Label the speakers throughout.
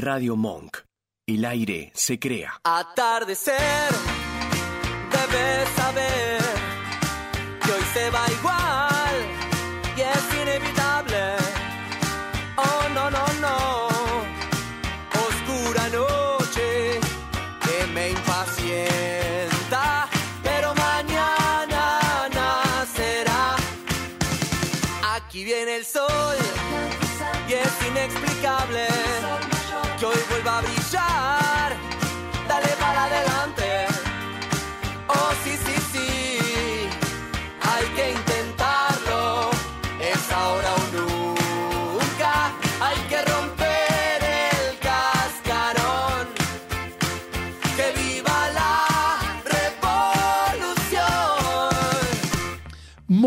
Speaker 1: Radio Monk. El aire se crea.
Speaker 2: Atardecer, debes saber que hoy se va igual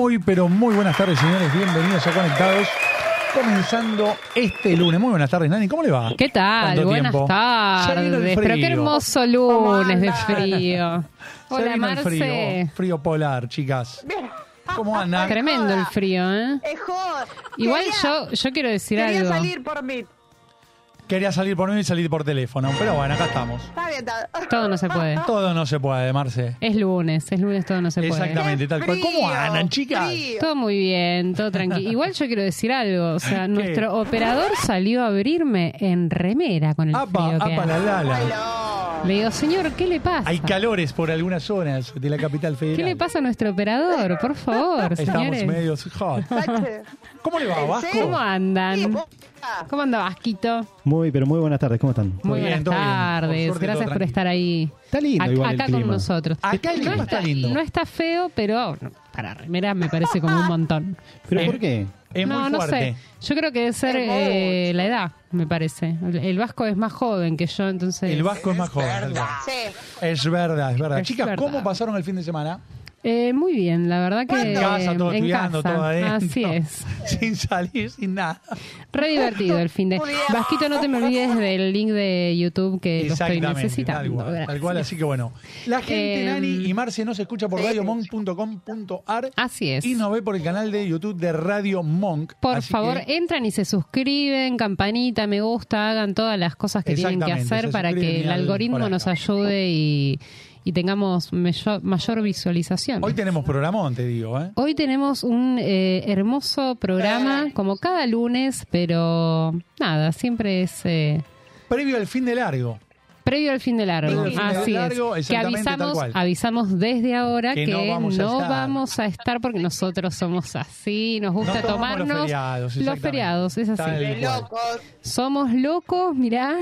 Speaker 3: Muy, pero muy buenas tardes, señores. Bienvenidos a Conectados. Comenzando este lunes. Muy buenas tardes, Nani. ¿Cómo le va?
Speaker 4: ¿Qué tal?
Speaker 3: ¿Cuánto
Speaker 4: Buenas tardes. Pero qué hermoso lunes de frío. Hola,
Speaker 3: el frío,
Speaker 4: Marce.
Speaker 3: frío polar, chicas. ¿Cómo andan?
Speaker 4: Tremendo el frío, ¿eh?
Speaker 5: Es.
Speaker 4: Igual yo, yo quiero decir
Speaker 5: Quería
Speaker 4: algo.
Speaker 5: salir por mí.
Speaker 3: Quería salir por mí y salir por teléfono, pero bueno, acá estamos.
Speaker 5: Está bien, está
Speaker 4: Todo no se puede.
Speaker 3: Todo no se puede, Marce.
Speaker 4: Es lunes, es lunes, todo no se puede.
Speaker 3: Exactamente, tal cual. ¿Cómo andan, chicas?
Speaker 5: frío.
Speaker 4: Todo muy bien, todo tranquilo. Igual yo quiero decir algo. O sea, nuestro operador salió a abrirme en remera con el
Speaker 3: Apa,
Speaker 4: frío que
Speaker 3: apa la lala.
Speaker 5: Aló.
Speaker 4: Le digo, señor, ¿qué le pasa?
Speaker 3: Hay calores por algunas zonas de la capital federal.
Speaker 4: ¿Qué le pasa a nuestro operador? Por favor,
Speaker 3: Estamos
Speaker 4: señores.
Speaker 3: medio hot. ¿Cómo le va,
Speaker 5: ¿En
Speaker 3: Vasco?
Speaker 4: ¿Cómo
Speaker 5: Sí,
Speaker 4: andan?
Speaker 5: Ah,
Speaker 4: ¿Cómo anda Vasquito?
Speaker 6: Muy, pero muy buenas tardes, ¿cómo están?
Speaker 4: Muy
Speaker 3: bien,
Speaker 4: buenas
Speaker 3: todo bien. Por
Speaker 4: tardes.
Speaker 3: suerte,
Speaker 4: Gracias por
Speaker 3: tranquilo.
Speaker 4: estar ahí.
Speaker 6: Está lindo
Speaker 4: Ac-
Speaker 6: igual el
Speaker 4: acá con
Speaker 6: clima.
Speaker 4: nosotros.
Speaker 3: Acá el
Speaker 4: no
Speaker 3: clima está lindo.
Speaker 4: No está feo, pero no, para remera me parece como un montón.
Speaker 6: ¿Pero por qué?
Speaker 3: Es
Speaker 4: no,
Speaker 3: muy
Speaker 4: no
Speaker 3: fuerte.
Speaker 4: sé. Yo creo que debe ser
Speaker 5: Es
Speaker 4: eh, la edad, me parece. El, el Vasco es más joven que yo, entonces.
Speaker 3: El Vasco es más joven. ¿verdad?
Speaker 5: Sí.
Speaker 3: Es verdad, es verdad.
Speaker 4: Es
Speaker 3: Chicas,
Speaker 4: verdad.
Speaker 3: ¿cómo pasaron el fin de semana?
Speaker 4: Eh, muy bien, la verdad que.
Speaker 3: En casa, todo
Speaker 4: en
Speaker 3: estudiando,
Speaker 4: casa.
Speaker 3: todo adentro.
Speaker 4: Así es.
Speaker 3: Sin salir, sin nada.
Speaker 4: Re divertido el fin de. Vasquito, no te me olvides del link de YouTube que lo estoy necesitando.
Speaker 3: tal cual, tal
Speaker 4: Gracias.
Speaker 3: cual, así que bueno. La gente,
Speaker 4: Eh,
Speaker 3: Nani y Marce, nos escucha por radiomonk.com.ar
Speaker 4: Así es.
Speaker 3: y nos ve por el canal de YouTube de Radio Monk.
Speaker 4: Por favor,
Speaker 3: que-
Speaker 4: entran y se suscriben, campanita, me gusta, hagan todas las cosas que tienen que hacer para que el
Speaker 3: al-
Speaker 4: algoritmo nos ayude y, y tengamos mayor, mayor visualización.
Speaker 3: Hoy tenemos programón, te digo, ¿eh?
Speaker 4: Hoy tenemos un eh, hermoso programa, como cada lunes, pero nada, siempre es eh,
Speaker 3: Previo al fin de largo.
Speaker 4: previo al fin de largo.
Speaker 3: De
Speaker 4: Así
Speaker 3: largo,
Speaker 4: es. Que avisamos,
Speaker 3: cual.
Speaker 4: avisamos desde ahora
Speaker 3: Que
Speaker 4: que,
Speaker 3: no vamos a estar.
Speaker 4: vamos a estar porque nosotros somos así, nos gusta
Speaker 3: No
Speaker 4: tomarnos
Speaker 3: los feriados,
Speaker 4: los feriados, es así.
Speaker 5: Locos.
Speaker 4: Somos locos, mirá.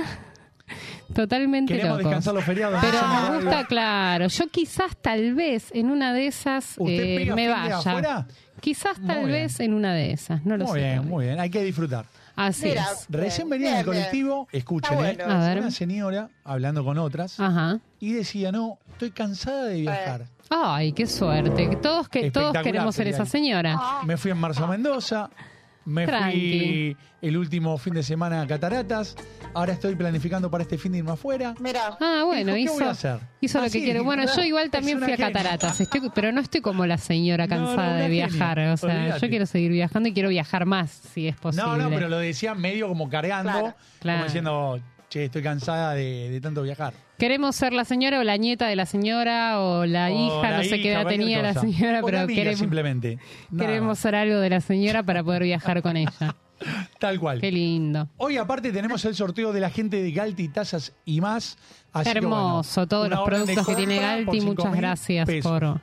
Speaker 4: Totalmente
Speaker 3: Queremos
Speaker 4: locos.
Speaker 3: descansar los feriados.
Speaker 4: Pero
Speaker 3: radio.
Speaker 4: gusta, claro. Yo quizás, tal vez, en una de esas
Speaker 3: ¿Usted
Speaker 4: eh,
Speaker 3: pega
Speaker 4: me
Speaker 3: fin de
Speaker 4: vaya.
Speaker 3: afuera?
Speaker 4: Quizás, tal
Speaker 3: Muy bien.
Speaker 4: vez, en una de esas. No lo
Speaker 3: Muy
Speaker 4: sé.
Speaker 3: bien,
Speaker 4: todavía.
Speaker 3: muy bien. Hay que disfrutar.
Speaker 4: Así
Speaker 5: Mira.
Speaker 4: es.
Speaker 3: Recién
Speaker 5: Bien,
Speaker 3: venía en el
Speaker 5: bien, bien.
Speaker 3: colectivo, escuchen, ¿eh?
Speaker 5: bueno.
Speaker 4: A ver.
Speaker 3: Una señora hablando con otras
Speaker 4: Ajá.
Speaker 3: y decía, no, estoy cansada de viajar.
Speaker 4: Ay, qué suerte. Todos, que, todos queremos ser esa señora.
Speaker 3: Me fui en marzo a Mendoza, me fui el último fin de semana a Cataratas, ahora estoy planificando para este fin de irme afuera.
Speaker 5: Mira.
Speaker 4: Ah, bueno,
Speaker 3: Dijo, ¿qué voy a
Speaker 4: hizo,
Speaker 3: hacer?
Speaker 4: hizo lo
Speaker 3: Así,
Speaker 4: que quiere. Bueno,
Speaker 3: ¿verdad?
Speaker 4: yo igual también fui a
Speaker 3: genia.
Speaker 4: cataratas, estoy- pero no estoy como la señora
Speaker 3: No, no,
Speaker 4: cansada
Speaker 3: una
Speaker 4: de
Speaker 3: genia.
Speaker 4: viajar. O sea,
Speaker 3: Olvídate.
Speaker 4: yo quiero seguir viajando y quiero viajar más, si es posible.
Speaker 3: No, no, pero lo decía medio como cargando,
Speaker 5: Claro.
Speaker 4: Claro.
Speaker 3: como diciendo, che, estoy cansada de, de tanto viajar.
Speaker 4: Queremos ser la señora o la nieta de la señora o la
Speaker 3: O
Speaker 4: hija,
Speaker 3: la
Speaker 4: no sé qué
Speaker 3: hija,
Speaker 4: edad
Speaker 3: cualquier
Speaker 4: tenía la
Speaker 3: cosa.
Speaker 4: señora,
Speaker 3: O
Speaker 4: pero
Speaker 3: amiga,
Speaker 4: queremos,
Speaker 3: simplemente. Nada
Speaker 4: queremos ser algo de la señora para poder viajar con ella.
Speaker 3: Tal cual.
Speaker 4: Qué lindo.
Speaker 3: Hoy aparte tenemos el sorteo de la gente de Galti, tazas y más. Así que,
Speaker 4: Hermoso,
Speaker 3: bueno,
Speaker 4: todos los productos que tiene Galti, muchas
Speaker 3: 5.000
Speaker 4: gracias
Speaker 3: pesos.
Speaker 4: por,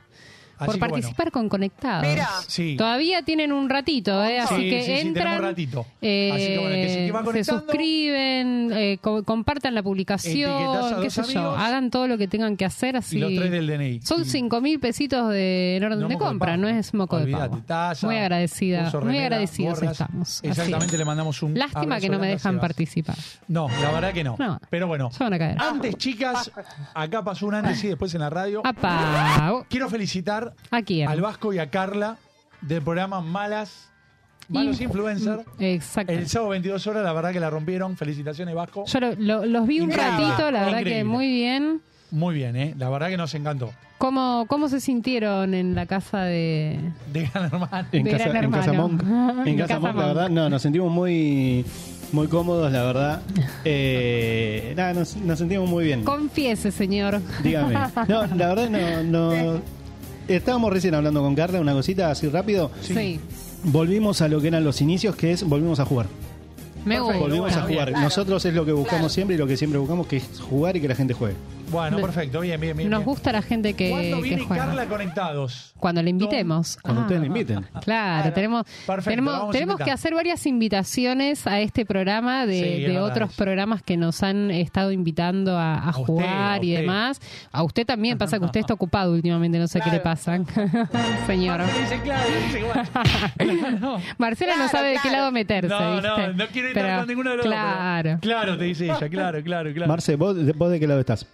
Speaker 3: Así
Speaker 4: por
Speaker 3: que, bueno,
Speaker 4: participar con Conectados.
Speaker 5: Mira.
Speaker 3: Sí.
Speaker 4: Todavía tienen un ratito, ¿eh? así
Speaker 3: Sí,
Speaker 4: que
Speaker 3: sí, sí,
Speaker 4: entran,
Speaker 3: tenemos ratito.
Speaker 4: eh,
Speaker 3: Así que, bueno, el que se- que va
Speaker 4: se suscriben, eh, co- compartan la publicación, qué sé yo, hagan todo lo que tengan que hacer así.
Speaker 3: Y los tres del DNI.
Speaker 4: Son
Speaker 3: Y-
Speaker 4: cinco mil pesitos de, en orden
Speaker 3: No
Speaker 4: de compra, no es moco de pavo.
Speaker 3: taza,
Speaker 4: muy agradecida, muy agradecidos
Speaker 3: gorras.
Speaker 4: estamos.
Speaker 3: Exactamente,
Speaker 4: es.
Speaker 3: le mandamos un
Speaker 4: Lástima que no me dejan participar.
Speaker 3: No, la verdad que no.
Speaker 4: No.
Speaker 3: Pero bueno,
Speaker 4: Se van a caer.
Speaker 3: antes, chicas, acá pasó un antes y después en la radio.
Speaker 4: ¡Apa!
Speaker 3: Quiero felicitar
Speaker 4: ¿A quién?
Speaker 3: al Vasco y a Carla del programa Malas, Malos
Speaker 4: Inf-
Speaker 3: Influencer.
Speaker 4: Exacto.
Speaker 3: El sábado 22 horas, la verdad que la rompieron. Felicitaciones, Vasco.
Speaker 4: Yo lo- lo- los vi un
Speaker 3: Increíble,
Speaker 4: ratito, la verdad que muy bien.
Speaker 3: Muy bien, ¿eh? La verdad que nos encantó.
Speaker 4: ¿Cómo, ¿Cómo se sintieron en la casa de,
Speaker 3: De Gran Hermano.
Speaker 6: En
Speaker 4: de
Speaker 6: casa, en casa
Speaker 4: Hermano?
Speaker 6: Monk.
Speaker 4: En
Speaker 6: En casa
Speaker 4: Casa
Speaker 6: Monk, la verdad, no, nos sentimos muy muy cómodos, la verdad. Eh, nada, nos, nos sentimos muy bien.
Speaker 4: Confiese, señor.
Speaker 6: Dígame. No, la verdad no, no. Estábamos recién hablando con Carla, una cosita así rápido.
Speaker 4: Sí.
Speaker 6: Volvimos a lo que eran los inicios, que es volvimos a jugar.
Speaker 4: Me gusta.
Speaker 6: Volvimos a jugar. Nosotros es lo que buscamos siempre y lo que siempre buscamos, que es jugar y que la gente juegue.
Speaker 3: Bueno, perfecto, bien, bien, bien.
Speaker 4: Nos
Speaker 3: bien.
Speaker 4: gusta la gente que,
Speaker 3: ¿Cuándo
Speaker 4: que
Speaker 3: viene
Speaker 4: juega.
Speaker 3: Carla Conectados?
Speaker 4: Cuando le invitemos.
Speaker 6: Cuando
Speaker 4: Ah.
Speaker 6: ustedes le inviten.
Speaker 4: Claro,
Speaker 3: Claro.
Speaker 4: tenemos,
Speaker 3: Perfecto, la
Speaker 4: tenemos, tenemos que hacer varias invitaciones a este programa de,
Speaker 3: Sí,
Speaker 4: otros programas que nos han estado invitando a, jugar
Speaker 3: a
Speaker 4: y
Speaker 3: usted.
Speaker 4: demás. A usted también pasa que usted está ocupado últimamente, no sé qué le pasa. Señor.
Speaker 3: Dice claro, dice igual. no,
Speaker 4: Marcela no
Speaker 5: Claro,
Speaker 4: sabe de qué lado meterse.
Speaker 3: no,
Speaker 4: ¿viste?
Speaker 3: no, no quiero
Speaker 4: Pero,
Speaker 3: con ninguno de los pero-
Speaker 4: Claro.
Speaker 3: Claro, te dice ella, claro, claro, claro.
Speaker 6: Marce, ¿vos, ¿vos de qué lado estás?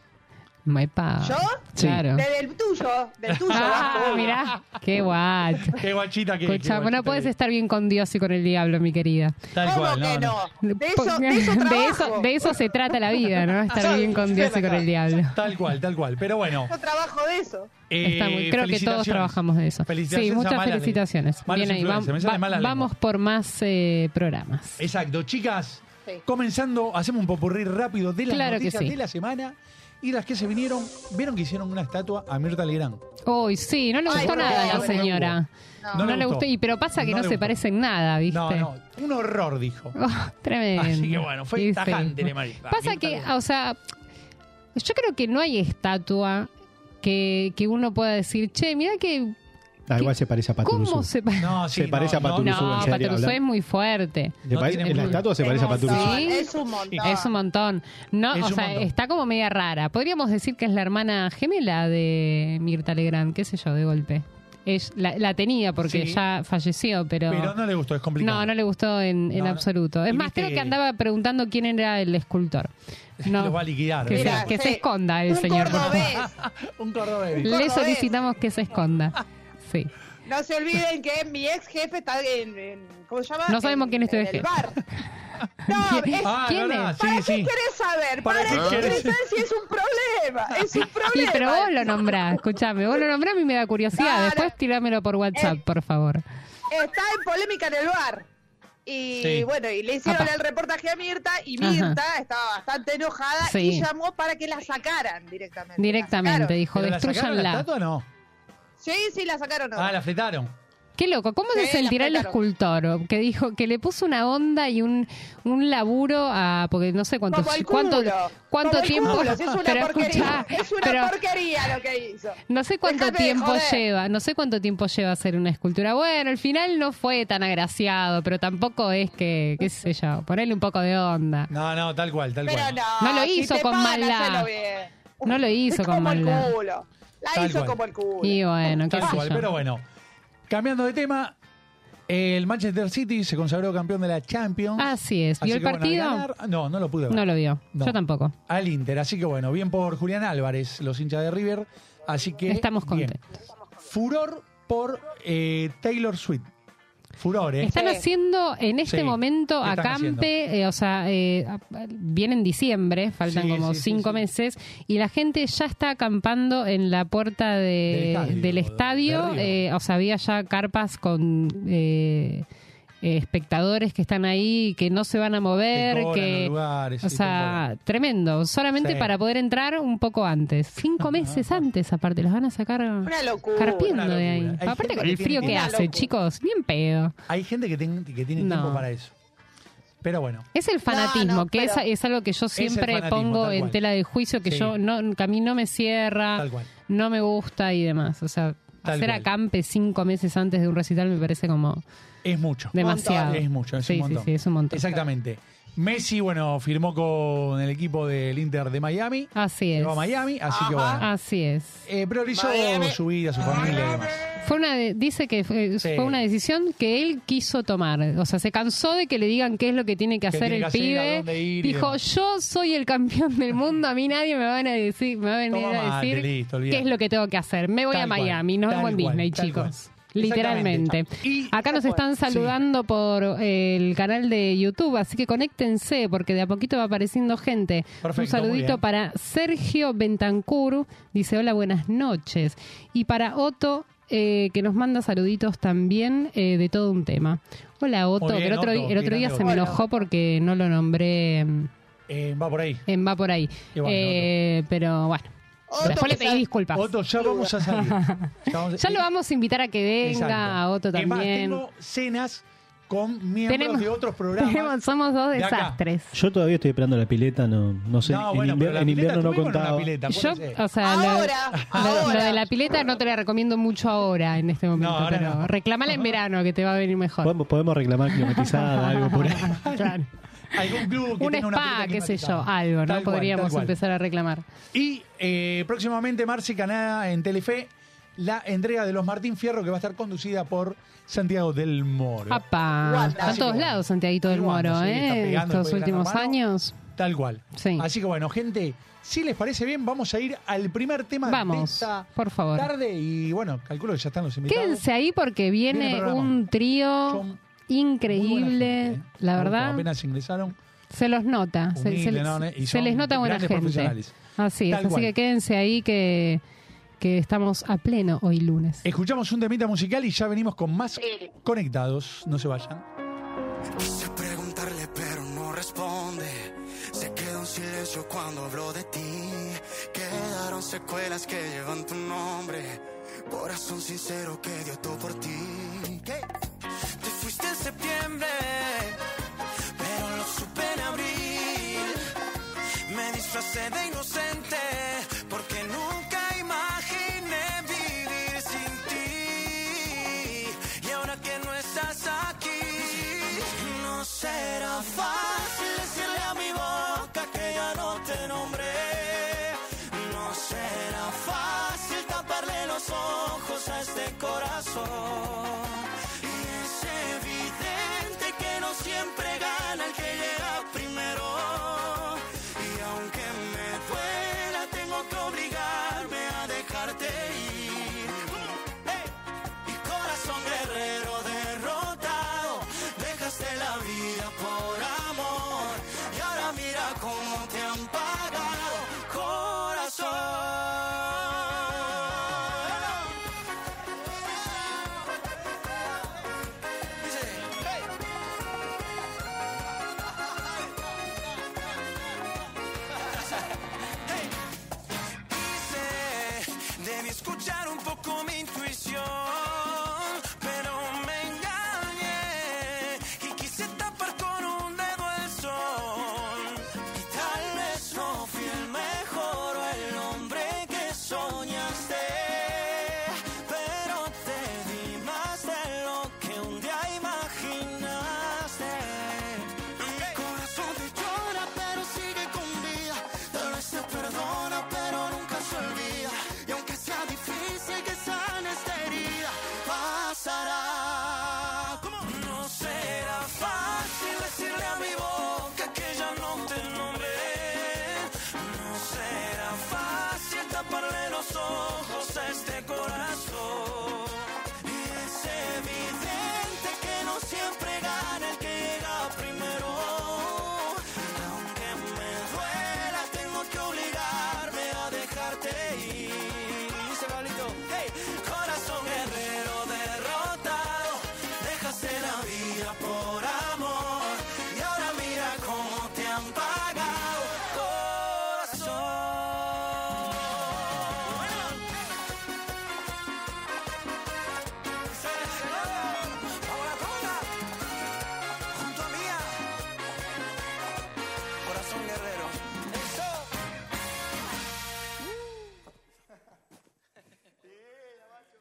Speaker 4: Maepa.
Speaker 5: ¿Yo?
Speaker 6: Sí.
Speaker 4: Claro.
Speaker 5: Desde el tuyo, del tuyo.
Speaker 4: Ah, mirá, qué guacho.
Speaker 3: Qué guachita que
Speaker 4: Escucha, no puedes estar bien con Dios y con el diablo, mi querida.
Speaker 3: Tal
Speaker 5: ¿Cómo
Speaker 3: cual,
Speaker 5: que no? De eso,
Speaker 4: Porque-
Speaker 5: de eso
Speaker 4: de eso, de eso se trata la vida, ¿no? Estar bien con Dios y con el diablo.
Speaker 3: Tal cual, tal cual. Pero bueno.
Speaker 5: Yo trabajo de eso.
Speaker 3: eh,
Speaker 4: Está muy- creo que todos trabajamos de eso.
Speaker 3: Felicitaciones
Speaker 4: Sí, muchas felicitaciones. Bien ahí, va- vamos por más eh, programas.
Speaker 3: Exacto, chicas.
Speaker 5: Sí.
Speaker 3: Comenzando, hacemos un popurrí rápido de las
Speaker 4: Claro que
Speaker 3: noticias
Speaker 4: sí.
Speaker 3: de la semana y las que se vinieron. ¿Vieron que hicieron una estatua a Mirta Legrand?
Speaker 4: Uy, sí, no le
Speaker 5: Ay,
Speaker 4: gustó
Speaker 5: no,
Speaker 4: nada a
Speaker 5: no,
Speaker 4: la
Speaker 5: no
Speaker 4: señora.
Speaker 3: No
Speaker 4: No,
Speaker 3: le gustó.
Speaker 4: gustó. Y, pero pasa que
Speaker 3: No
Speaker 4: se
Speaker 3: gustó.
Speaker 4: parece en nada, ¿viste?
Speaker 3: No, no, un horror, dijo.
Speaker 4: Oh, tremendo.
Speaker 3: Así que bueno, fue
Speaker 4: Sí, sí.
Speaker 3: tajante de Marita.
Speaker 4: Pasa
Speaker 3: Mirta
Speaker 4: que,
Speaker 3: Legrand.
Speaker 4: o sea, yo creo que no hay estatua que, que uno pueda decir, che, mira que.
Speaker 6: Ah, igual se parece a Paturuzú.
Speaker 4: ¿Cómo se parece?
Speaker 3: No, sí,
Speaker 6: se parece a Paturuzú,
Speaker 3: no,
Speaker 4: No, es muy fuerte.
Speaker 6: ¿Le
Speaker 3: No
Speaker 6: parece-
Speaker 3: tiene-
Speaker 6: la estatua se
Speaker 5: Es
Speaker 6: parece a Paturuzú.
Speaker 4: Sí.
Speaker 5: Es un montón.
Speaker 4: Es un montón. No,
Speaker 3: Es
Speaker 4: o sea,
Speaker 3: montón.
Speaker 4: está como media rara. Podríamos decir que es la hermana gemela de Mirta Legrand, qué sé yo, de golpe. Es, la, la tenía porque
Speaker 3: Sí.
Speaker 4: ya falleció, pero...
Speaker 3: Pero no le gustó, es complicado.
Speaker 4: No, no le gustó en, en
Speaker 3: No, no.
Speaker 4: absoluto. Es más,
Speaker 3: viste
Speaker 4: creo que andaba preguntando quién era el escultor. No,
Speaker 3: Lo va a liquidar.
Speaker 4: que, se, esconda el
Speaker 5: Un
Speaker 4: señor. por favor.
Speaker 5: cordobés.
Speaker 3: un cordobés.
Speaker 4: Le solicitamos que se esconda. Sí.
Speaker 5: No se olviden que mi ex jefe está en, en- ¿cómo se llama?
Speaker 4: No sabemos
Speaker 5: En-
Speaker 4: quién es tu
Speaker 5: en
Speaker 4: ex
Speaker 5: el
Speaker 4: jefe.
Speaker 5: bar. No, es,
Speaker 3: Ah,
Speaker 4: ¿Quién
Speaker 3: no, no,
Speaker 4: es?
Speaker 3: sí,
Speaker 5: ¿para
Speaker 3: sí.
Speaker 5: qué querés saber?
Speaker 3: ¿Para
Speaker 5: ¿Para,
Speaker 3: qué querés?
Speaker 5: saber si es un problema? Es un
Speaker 4: Sí,
Speaker 5: problema.
Speaker 4: pero vos lo nombrás, escuchame, vos lo nombrás a mí me da curiosidad. Después tirámelo por WhatsApp,
Speaker 5: Eh.
Speaker 4: por favor.
Speaker 5: Está en polémica en el bar. Y
Speaker 3: Sí.
Speaker 5: bueno, y le hicieron
Speaker 4: Apa.
Speaker 5: el reportaje a Mirta y
Speaker 4: Ajá.
Speaker 5: Mirta estaba bastante enojada
Speaker 4: Sí.
Speaker 5: y llamó para que la sacaran directamente.
Speaker 4: Directamente, dijo,
Speaker 3: ¿Pero la sacaron la
Speaker 4: destruyanla.
Speaker 3: estatua o no?
Speaker 5: Sí, sí, la sacaron.
Speaker 3: Ah, la fletaron.
Speaker 4: Qué loco, ¿cómo
Speaker 5: Sí,
Speaker 4: se
Speaker 5: la
Speaker 4: sentirá el
Speaker 5: fletaron.
Speaker 4: escultor? Que dijo que le puso una onda y un, un laburo a. Porque no sé cuánto,
Speaker 5: Como el
Speaker 4: cuánto,
Speaker 5: culo.
Speaker 4: cuánto
Speaker 5: Como el
Speaker 4: tiempo.
Speaker 5: culo, si es una
Speaker 4: pero
Speaker 5: porquería.
Speaker 4: escuchá,
Speaker 5: es una
Speaker 4: pero
Speaker 5: porquería lo que hizo.
Speaker 4: no sé cuánto
Speaker 5: Déjate de
Speaker 4: tiempo
Speaker 5: joder.
Speaker 4: lleva, no sé cuánto tiempo lleva hacer una escultura. Bueno, al final no fue tan agraciado, pero tampoco es que, qué sé yo, ponerle un poco de onda.
Speaker 3: No, no, tal cual, tal
Speaker 5: Pero
Speaker 3: cual.
Speaker 5: no,
Speaker 4: No lo
Speaker 5: si
Speaker 4: hizo
Speaker 5: te
Speaker 4: con
Speaker 5: pagan,
Speaker 4: maldad.
Speaker 5: hacelo bien.
Speaker 4: No lo hizo
Speaker 5: Es
Speaker 4: con
Speaker 5: como
Speaker 4: maldad.
Speaker 5: el culo. La
Speaker 3: Tal
Speaker 5: hizo
Speaker 3: cual.
Speaker 5: como el culo.
Speaker 4: Y bueno, qué
Speaker 3: Tal
Speaker 4: sé
Speaker 3: cual,
Speaker 4: yo.
Speaker 3: pero bueno. Cambiando de tema, el Manchester City se consagró campeón de la Champions.
Speaker 4: Así es.
Speaker 3: Así
Speaker 4: ¿Vio el
Speaker 3: que, bueno, al
Speaker 4: partido?
Speaker 3: ganar- no, no lo pude ver.
Speaker 4: No lo vio.
Speaker 3: No.
Speaker 4: Yo tampoco.
Speaker 3: Al Inter, así que bueno, bien por Julián Álvarez, los hinchas de River. Así que.
Speaker 4: Estamos
Speaker 3: bien.
Speaker 4: contentos.
Speaker 3: Furor por eh, Taylor Swift. Furor, ¿eh?
Speaker 4: Están
Speaker 5: Sí.
Speaker 4: haciendo en este
Speaker 3: Sí,
Speaker 4: momento
Speaker 3: ¿qué están
Speaker 4: acampe, eh, o sea, eh, viene en diciembre, faltan
Speaker 3: Sí,
Speaker 4: como cinco
Speaker 3: sí.
Speaker 4: meses, y la gente ya está acampando en la puerta de-
Speaker 3: Del estadio,
Speaker 4: del eh, o sea, había ya carpas con eh, espectadores que están ahí, que no se van a mover,
Speaker 3: Que lugares,
Speaker 4: o sea, tremendo, solamente
Speaker 3: Sí.
Speaker 4: para poder entrar un poco antes, cinco meses antes aparte, los van a sacar
Speaker 5: Una locura.
Speaker 4: carpiendo
Speaker 3: Una
Speaker 4: de ahí.
Speaker 3: Hay
Speaker 4: Aparte con el frío que
Speaker 5: que-
Speaker 4: hace,
Speaker 5: locura.
Speaker 4: chicos, bien pedo.
Speaker 3: Hay gente que, ten- que tiene
Speaker 4: No.
Speaker 3: tiempo para eso. Pero bueno.
Speaker 4: Es el fanatismo,
Speaker 5: No, no,
Speaker 4: que es, algo que yo siempre pongo en tela de juicio, que
Speaker 3: Sí.
Speaker 4: yo no, que a mí no me cierra,
Speaker 3: Tal cual.
Speaker 4: no me gusta y demás. O sea,
Speaker 3: Tal
Speaker 4: hacer
Speaker 3: cual.
Speaker 4: acampe cinco meses antes de un recital me parece como
Speaker 3: Es mucho.
Speaker 4: demasiado.
Speaker 3: Es mucho, es
Speaker 4: sí,
Speaker 3: un montón.
Speaker 4: Sí, sí, es un montón.
Speaker 3: Exactamente. Messi, bueno, firmó con el equipo del Inter de Miami.
Speaker 4: Así es.
Speaker 3: Llegó a Miami, así que bueno.
Speaker 4: Así es.
Speaker 3: Eh, priorizó
Speaker 5: Miami.
Speaker 3: su vida, su familia y demás.
Speaker 4: Fue una de- dice que fue,
Speaker 3: Sí.
Speaker 4: fue una decisión que él quiso tomar. O sea, se cansó de que le digan qué es lo que tiene que
Speaker 3: Qué
Speaker 4: hacer
Speaker 3: tiene
Speaker 4: el
Speaker 3: que hacer, a
Speaker 4: pibe.
Speaker 3: dónde ir y
Speaker 4: Dijo,
Speaker 3: demás.
Speaker 4: yo soy el campeón del mundo, a mí nadie me va a decir, me va a venir
Speaker 3: Toma
Speaker 4: a
Speaker 3: mate,
Speaker 4: decir
Speaker 3: listo, olvidate.
Speaker 4: qué es lo que tengo que hacer. Me voy
Speaker 3: Tal
Speaker 4: a
Speaker 3: cual,
Speaker 4: Miami, nos
Speaker 3: tal
Speaker 4: vemos en
Speaker 3: cual,
Speaker 4: Disney,
Speaker 3: tal
Speaker 4: chicos.
Speaker 3: cual.
Speaker 4: Literalmente.
Speaker 3: Y-
Speaker 4: Acá nos están saludando por eh, el canal de YouTube, así que conéctense porque de a poquito va apareciendo gente.
Speaker 3: Perfecto,
Speaker 4: Un saludito para Sergio Bentancur, dice hola, buenas noches. Y para Otto eh, que nos manda saluditos también eh, de todo un tema. Hola Otto, que
Speaker 3: bien,
Speaker 4: el otro,
Speaker 3: Otto,
Speaker 4: el otro día se me enojó porque no lo nombré mm,
Speaker 3: Eh, va por ahí.
Speaker 4: en Va por ahí.
Speaker 3: Bueno,
Speaker 4: Eh, pero bueno,
Speaker 5: Otto,
Speaker 4: después le pedí disculpas.
Speaker 3: Otto, ya vamos a salir. Ya, vamos a-
Speaker 4: Ya lo vamos a invitar a que venga,
Speaker 3: Exacto.
Speaker 4: a Otto también.
Speaker 3: tengo cenas con miembros
Speaker 4: Tenemos-
Speaker 3: de otros programas.
Speaker 4: Tenemos- somos dos
Speaker 3: de acá.
Speaker 4: desastres.
Speaker 6: Yo todavía estoy esperando la pileta, no, no sé.
Speaker 3: no,
Speaker 6: en,
Speaker 3: bueno,
Speaker 6: invier- invierno no contaba.
Speaker 3: pileta,
Speaker 4: Yo, o sea, lo-
Speaker 5: Ahora,
Speaker 4: lo, de la pileta no te la recomiendo mucho ahora, en este momento,
Speaker 3: ahora
Speaker 4: pero
Speaker 3: no.
Speaker 4: reclamala en verano, que te va a venir mejor.
Speaker 6: Podemos, podemos reclamar climatizada, algo por ahí.
Speaker 4: Claro.
Speaker 3: Algún club que
Speaker 4: Un
Speaker 3: tenga una
Speaker 4: spa,
Speaker 3: pileta
Speaker 4: qué sé yo, algo, ¿no?
Speaker 3: Tal
Speaker 4: Podríamos
Speaker 3: cual.
Speaker 4: empezar a reclamar.
Speaker 3: Y eh, próximamente, Marci Canadá en Telefe, la entrega de los Martín Fierro que va a estar conducida por Santiago del Moro.
Speaker 4: Papá,
Speaker 5: Guarda.
Speaker 4: está en
Speaker 3: Así
Speaker 4: todos lados Santiaguito del Moro,
Speaker 3: sí,
Speaker 4: ¿eh?
Speaker 3: pegando
Speaker 4: Estos
Speaker 3: de
Speaker 4: últimos años.
Speaker 3: Tal cual.
Speaker 4: Sí.
Speaker 3: Así que bueno, gente, si les parece bien, vamos a ir al primer tema de
Speaker 4: Vamos,
Speaker 3: esta
Speaker 4: por favor.
Speaker 3: tarde. Y bueno, calculo que ya están los invitados.
Speaker 4: Quédense ahí porque
Speaker 3: Viene
Speaker 4: un trío increíble,
Speaker 3: ¿eh?
Speaker 4: la
Speaker 3: Como
Speaker 4: verdad.
Speaker 3: Apenas ingresaron.
Speaker 4: Se los nota, se, se
Speaker 3: Humilde,
Speaker 4: les-
Speaker 3: ¿no? Y
Speaker 4: se les nota buena gente. Así es, así
Speaker 3: cual.
Speaker 4: que quédense ahí que, que estamos a pleno hoy lunes.
Speaker 3: Escuchamos un temita musical y ya venimos con más conectados. No se vayan.
Speaker 2: Quise preguntarle pero no responde. Se quedó en silencio cuando habló de ti. Quedaron secuelas que llevan tu nombre. Corazón sincero que dio todo por ti. ¿Qué? Septiembre, pero lo supe en abril. Me disfracé de inocente porque nunca imaginé vivir sin ti. Y ahora que no estás aquí, no será fácil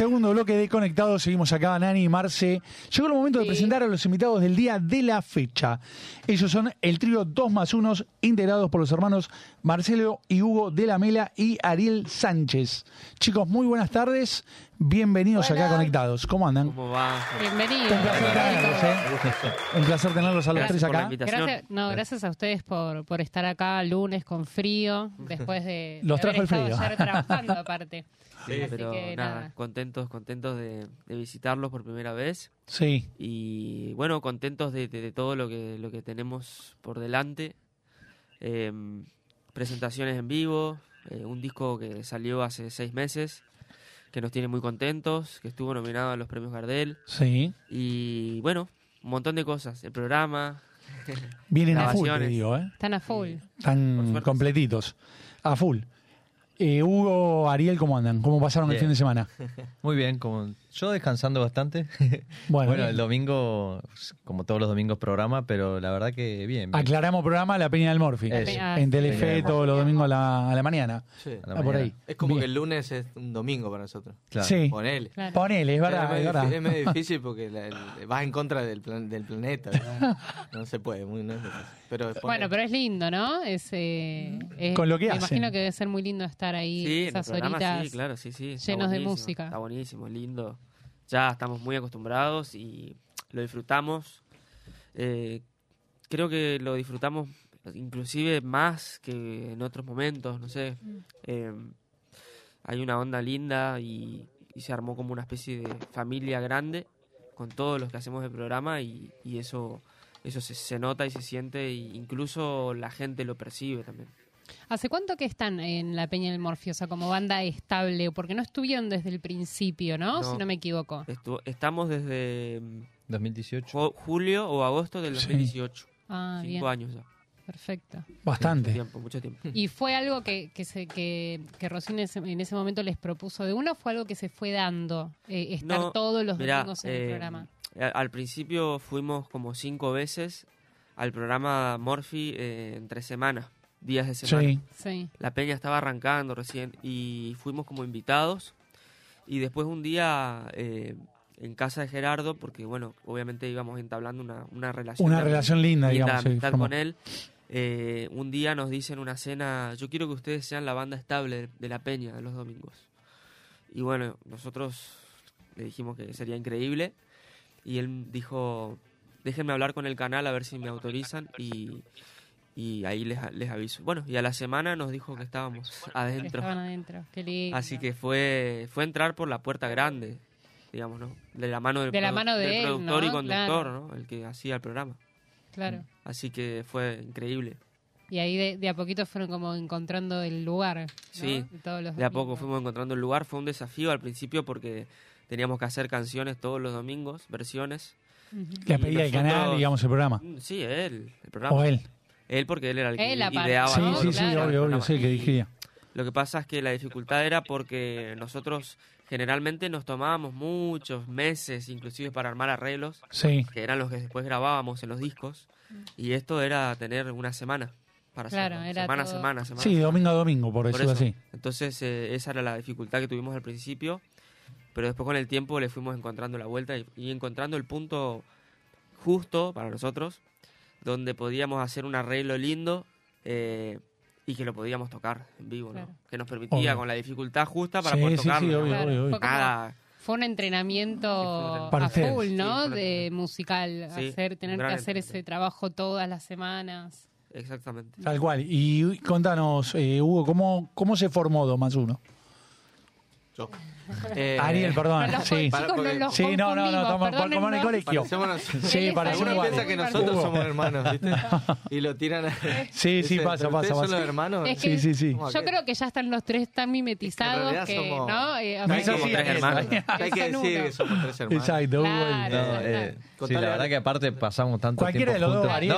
Speaker 3: Segundo bloque de Conectados, seguimos acá, Nani y Marce. Llegó el momento de presentar a los invitados del día de la fecha. Ellos son el trío 2 más 1, integrados por los hermanos Marcelo y Hugo de la Mela y Ariel Sánchez. Chicos, muy buenas tardes. Bienvenidos acá a Conectados. ¿Cómo andan?
Speaker 7: ¿Cómo va?
Speaker 4: Bienvenido.
Speaker 3: Un placer tenerlos, ¿eh? Un placer tenerlos a los
Speaker 7: Gracias
Speaker 3: tres
Speaker 7: por la
Speaker 3: acá.
Speaker 4: Gracias, no, gracias a ustedes por, por estar acá lunes con frío, después de,
Speaker 3: Los
Speaker 4: de haber
Speaker 3: trajo el frío.
Speaker 4: ayer trabajando aparte.
Speaker 7: Sí,
Speaker 4: Así
Speaker 7: pero
Speaker 4: que
Speaker 7: nada,
Speaker 4: nada.
Speaker 7: contentos, contentos de, de visitarlos por primera vez
Speaker 3: Sí,
Speaker 7: y bueno, contentos de, de- de todo lo que, lo que tenemos por delante. Em, presentaciones en vivo, eh, un disco que salió hace seis meses, que nos tiene muy contentos, que estuvo nominado a los premios Gardel
Speaker 3: sí.
Speaker 7: y bueno, un montón de cosas, el programa.
Speaker 3: Vienen a full, te digo, ¿eh?
Speaker 4: Están a full.
Speaker 3: Están completitos. A full. Eh, Hugo, Ariel, ¿cómo andan? ¿Cómo pasaron el fin de semana?
Speaker 8: Muy bien, como yo descansando bastante.
Speaker 3: Bueno,
Speaker 8: el domingo, como todos los domingos, programa, pero la verdad que bien. bien.
Speaker 3: aclaramos programa La Peña del Morfi. En. Telefe todos los domingos a la, a la mañana.
Speaker 9: Sí.
Speaker 8: A la
Speaker 3: Ah, por
Speaker 8: mañana.
Speaker 3: ahí.
Speaker 9: Es como
Speaker 3: Bien.
Speaker 9: que el lunes es un domingo para nosotros.
Speaker 8: Claro.
Speaker 3: Sí,
Speaker 9: Ponele.
Speaker 4: Claro.
Speaker 3: ponele, es verdad,
Speaker 9: es,
Speaker 3: verdad.
Speaker 9: difí- es medio difícil porque la- el- vas en contra del, plan- del planeta. ¿no? No se puede, muy, no es difícil. Pero.
Speaker 4: Bueno, pero es lindo, ¿no? Es, eh, es-
Speaker 3: Con lo que
Speaker 4: me
Speaker 3: hacen.
Speaker 4: imagino que debe ser muy lindo estar ahí
Speaker 7: Sí, en el
Speaker 4: esas
Speaker 7: programa
Speaker 4: horitas.
Speaker 7: sí, claro, sí, sí. está
Speaker 4: llenos de música.
Speaker 7: Está buenísimo, lindo. Ya estamos muy acostumbrados y lo disfrutamos. Eh, creo que lo disfrutamos inclusive más que en otros momentos, no sé. Eh, hay una onda linda y, se armó como una especie de familia grande con todos los que hacemos el programa y, y eso eso se, se nota y se siente e incluso la gente lo percibe también.
Speaker 4: ¿Hace cuánto que están en la Peña del Morfio? O sea, como banda estable, porque no estuvieron desde el principio, ¿no?
Speaker 7: No.
Speaker 4: Si no me equivoco.
Speaker 7: Estu- estamos desde mm,
Speaker 8: 2018.
Speaker 7: ju- julio o agosto del
Speaker 3: Sí.
Speaker 7: 2018.
Speaker 4: Ah, bien.
Speaker 7: Cinco años ya.
Speaker 4: Perfecto.
Speaker 7: Mucho
Speaker 3: Bastante.
Speaker 7: tiempo, mucho tiempo.
Speaker 4: ¿Y fue algo que, que, se, que, que Rocín en ese, en ese momento les propuso de uno o fue algo que se fue dando? eh, estar
Speaker 7: No,
Speaker 4: todos los
Speaker 7: Mirá,
Speaker 4: domingos en el
Speaker 7: eh,
Speaker 4: programa.
Speaker 7: Al principio fuimos como cinco veces al programa Morphy eh, en tres semanas, días de semana.
Speaker 3: Sí,
Speaker 4: Sí.
Speaker 7: La peña estaba arrancando recién y fuimos como invitados. Y después un día eh, en casa de Gerardo, porque bueno, obviamente íbamos entablando una, una relación.
Speaker 3: una
Speaker 7: de-
Speaker 3: relación linda, digamos. sí,
Speaker 7: con él. Eh, un día nos dice en una cena, yo quiero que ustedes sean la banda estable de la peña de los domingos. Y bueno, nosotros le dijimos que sería increíble. Y él dijo, déjenme hablar con el canal a ver si me autorizan. Y, y ahí les, les aviso. Bueno, y a la semana nos dijo que estábamos adentro.
Speaker 4: Estaban adentro. Qué lindo.
Speaker 7: Así que fue, fue entrar por la puerta grande, digamos, ¿no? De la mano del,
Speaker 4: De la mano de
Speaker 7: del
Speaker 4: él,
Speaker 7: productor y conductor,
Speaker 4: Claro.
Speaker 7: ¿no? El que hacía el programa.
Speaker 4: Claro.
Speaker 7: Así que fue increíble.
Speaker 4: Y ahí de, de a poquito fueron como encontrando el lugar. ¿no?
Speaker 7: Sí,
Speaker 4: De, todos los
Speaker 7: De a poco fuimos encontrando el lugar. Fue un desafío al principio porque teníamos que hacer canciones todos los domingos, versiones. Y
Speaker 3: pedía el canal, digamos, el programa.
Speaker 7: Mm, Sí, él, el programa.
Speaker 3: O él.
Speaker 7: Él porque él era el que
Speaker 4: Él
Speaker 7: ideaba.
Speaker 3: Sí, sí,
Speaker 7: lo
Speaker 3: sí,
Speaker 7: el
Speaker 3: obvio, obvio, sí, que dirigía.
Speaker 7: Lo que pasa es que la dificultad era porque nosotros generalmente nos tomábamos muchos meses, inclusive para armar arreglos,
Speaker 3: Sí,
Speaker 7: que eran los que después grabábamos en los discos. Y esto era tener una semana para
Speaker 4: Claro,
Speaker 7: hacerlo.
Speaker 4: era
Speaker 7: semana,
Speaker 4: todo-
Speaker 7: semana, semana.
Speaker 3: sí, domingo a domingo, por
Speaker 7: Por
Speaker 3: decirlo
Speaker 7: eso.
Speaker 3: así.
Speaker 7: Entonces eh, esa era la dificultad que tuvimos al principio, pero después con el tiempo le fuimos encontrando la vuelta y, y encontrando el punto justo para nosotros, donde podíamos hacer un arreglo lindo eh, y que lo podíamos tocar en vivo, ¿no?
Speaker 4: Claro.
Speaker 7: que nos permitía
Speaker 3: Obvio.
Speaker 7: con la dificultad justa para
Speaker 3: Sí,
Speaker 7: poder
Speaker 3: sí, sí,
Speaker 7: tocarlo. ¿no?
Speaker 3: obvio,
Speaker 4: fue como-
Speaker 7: Nada,
Speaker 4: Fue un entrenamiento
Speaker 3: Para
Speaker 4: a full,
Speaker 7: Sí,
Speaker 4: ¿no? de musical,
Speaker 7: Sí,
Speaker 4: hacer, tener que hacer ese trabajo todas las semanas.
Speaker 7: exactamente.
Speaker 3: Tal cual. Y contanos, eh, Hugo, ¿cómo, ¿cómo se formó 2 más 1?
Speaker 9: Yo. Eh,
Speaker 3: Ariel, perdón.
Speaker 4: No
Speaker 3: Sí,
Speaker 9: Para,
Speaker 4: no
Speaker 9: porque-
Speaker 4: los
Speaker 3: sí no, no, no, estamos por- como en el colegio.
Speaker 9: Parecémonos-
Speaker 3: Sí, para
Speaker 9: que nosotros
Speaker 3: Hugo.
Speaker 9: somos hermanos, ¿viste? Y lo tiran a...
Speaker 3: Sí, sí, pasa,
Speaker 9: "¿Pero
Speaker 3: pasa,
Speaker 9: son los hermanos?
Speaker 4: Es
Speaker 3: Sí,
Speaker 4: que
Speaker 3: sí, sí.
Speaker 9: ¿Cómo
Speaker 4: Yo creo que ya están los tres tan mimetizados que,
Speaker 9: somos-
Speaker 4: ¿no? Eh,
Speaker 3: No
Speaker 9: Hay tres
Speaker 3: es-
Speaker 9: hermanos.
Speaker 4: Hay
Speaker 9: que decir que somos tres hermanos.
Speaker 3: Exacto, Hugo.
Speaker 4: Claro.
Speaker 8: eh, sí, la verdad que aparte pasamos tanto
Speaker 3: Cualquiera de
Speaker 8: tiempo
Speaker 3: los dos,
Speaker 8: juntos.
Speaker 3: Ariel,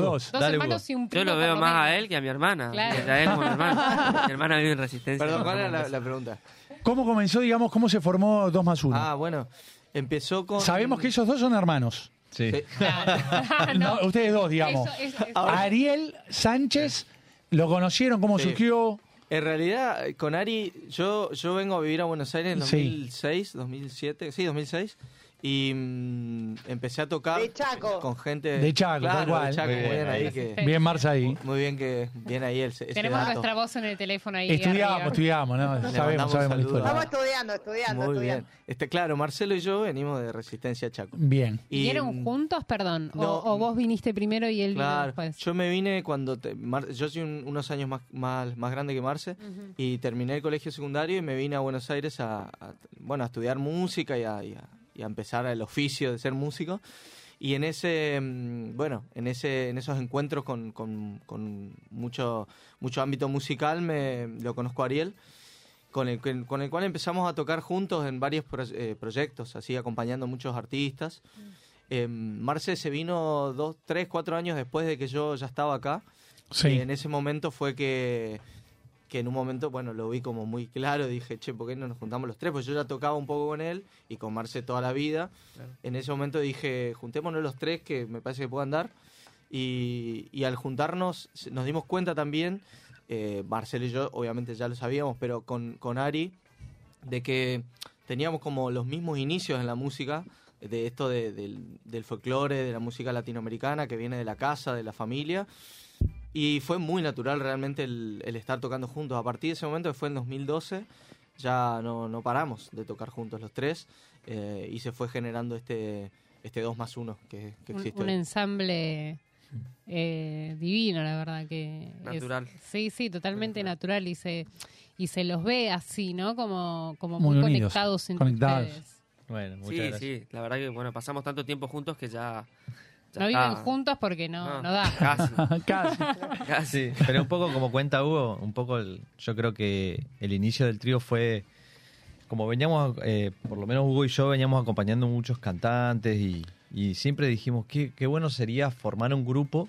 Speaker 3: dos.
Speaker 4: Hermanos
Speaker 8: Hugo.
Speaker 4: y un
Speaker 7: Yo lo veo más a él que a mi hermana.
Speaker 4: Claro.
Speaker 7: Y a él como mi hermana. mi hermana vive en Resistencia.
Speaker 9: Perdón, ¿cuál era la pregunta?
Speaker 3: ¿Cómo comenzó, digamos, cómo se formó 2 más 1?
Speaker 9: Ah, bueno, empezó con...
Speaker 3: Sabemos que ellos dos son hermanos.
Speaker 8: Sí.
Speaker 9: Sí.
Speaker 3: No, ustedes dos, digamos.
Speaker 4: Eso
Speaker 3: Ariel Sánchez, ¿lo conocieron? ¿Cómo
Speaker 9: Sí.
Speaker 3: surgió?
Speaker 9: En realidad, con Ari, yo, yo vengo a vivir a Buenos Aires en
Speaker 3: Sí.
Speaker 9: 2006, 2007, sí, 2006. Y mm, empecé a tocar
Speaker 5: De Chaco.
Speaker 9: con gente
Speaker 3: De Chaco,
Speaker 9: claro,
Speaker 3: tal cual.
Speaker 9: de Chaco,
Speaker 8: bien,
Speaker 9: bien ahí que
Speaker 3: Bien, Marza ahí.
Speaker 9: muy bien que bien ahí el,
Speaker 4: Tenemos
Speaker 9: dato.
Speaker 4: nuestra voz en el teléfono ahí.
Speaker 3: Estudiamos,
Speaker 4: arriba.
Speaker 3: estudiamos, ¿no?
Speaker 9: Le
Speaker 3: Sabemos,
Speaker 9: mandamos
Speaker 3: sabemos la
Speaker 9: saludos.
Speaker 3: historia.
Speaker 5: Estamos estudiando, estudiando,
Speaker 9: Muy
Speaker 5: estudiando.
Speaker 9: bien. Este, claro, Marcelo y yo venimos de Resistencia Chaco.
Speaker 3: Bien.
Speaker 4: ¿Y ¿Vinieron juntos, perdón? O-
Speaker 9: No.
Speaker 4: o, vos viniste primero y él vino
Speaker 9: Claro,
Speaker 4: después?
Speaker 9: yo me vine cuando... te- Mar- yo soy un- unos años más, más, más grande que Marce y terminé el colegio secundario y me vine a Buenos Aires a, a- bueno, a estudiar música y a, y a- y a empezar el oficio de ser músico. Y en ese, mm, bueno, en ese, en esos encuentros con, con- con mucho, mucho ámbito musical me lo conozco a Ariel, con el, con el cual empezamos a tocar juntos en varios pro- eh, proyectos, así acompañando a muchos artistas. Eh, Marce se vino dos, tres, cuatro años después de que yo ya estaba acá.
Speaker 3: Sí.
Speaker 9: Y en ese momento fue que, que en un momento, bueno, lo vi como muy claro. Dije, che, ¿por qué no nos juntamos los tres? Pues yo ya tocaba un poco con él y con Marce toda la vida. En ese momento dije, juntémonos los tres que me parece que puedan dar. Y, y al juntarnos nos dimos cuenta también, eh, Marcelo y yo obviamente ya lo sabíamos, pero con, con Ari, de que teníamos como los mismos inicios en la música, de esto de- del, del folclore, de la música latinoamericana que viene de la casa, de la familia. Y fue muy natural realmente el, el estar tocando juntos. A partir de ese momento, que fue en 2012, ya no, no paramos de tocar juntos los tres eh, y se fue generando este, este 2 más 1 que, que
Speaker 4: Un,
Speaker 9: existe.
Speaker 4: un
Speaker 9: hoy.
Speaker 4: ensamble eh, divino, la verdad que es-
Speaker 7: Natural.
Speaker 4: sí, sí, totalmente natural y se y se los ve así, ¿no? Como como
Speaker 3: Muy
Speaker 4: muy,
Speaker 3: unidos,
Speaker 4: conectados entre
Speaker 3: conectados.
Speaker 4: ustedes.
Speaker 8: Bueno, muchas
Speaker 7: Sí,
Speaker 8: gracias.
Speaker 7: sí, la verdad que bueno, pasamos tanto tiempo juntos que ya...
Speaker 4: No viven juntos porque no,
Speaker 7: No,
Speaker 4: no da.
Speaker 7: Casi,
Speaker 3: Casi.
Speaker 7: casi.
Speaker 8: Pero un poco como cuenta Hugo, un poco el- yo creo que el inicio del trío fue como veníamos, eh, por lo menos Hugo y yo veníamos acompañando muchos cantantes y, y siempre dijimos que qué bueno sería formar un grupo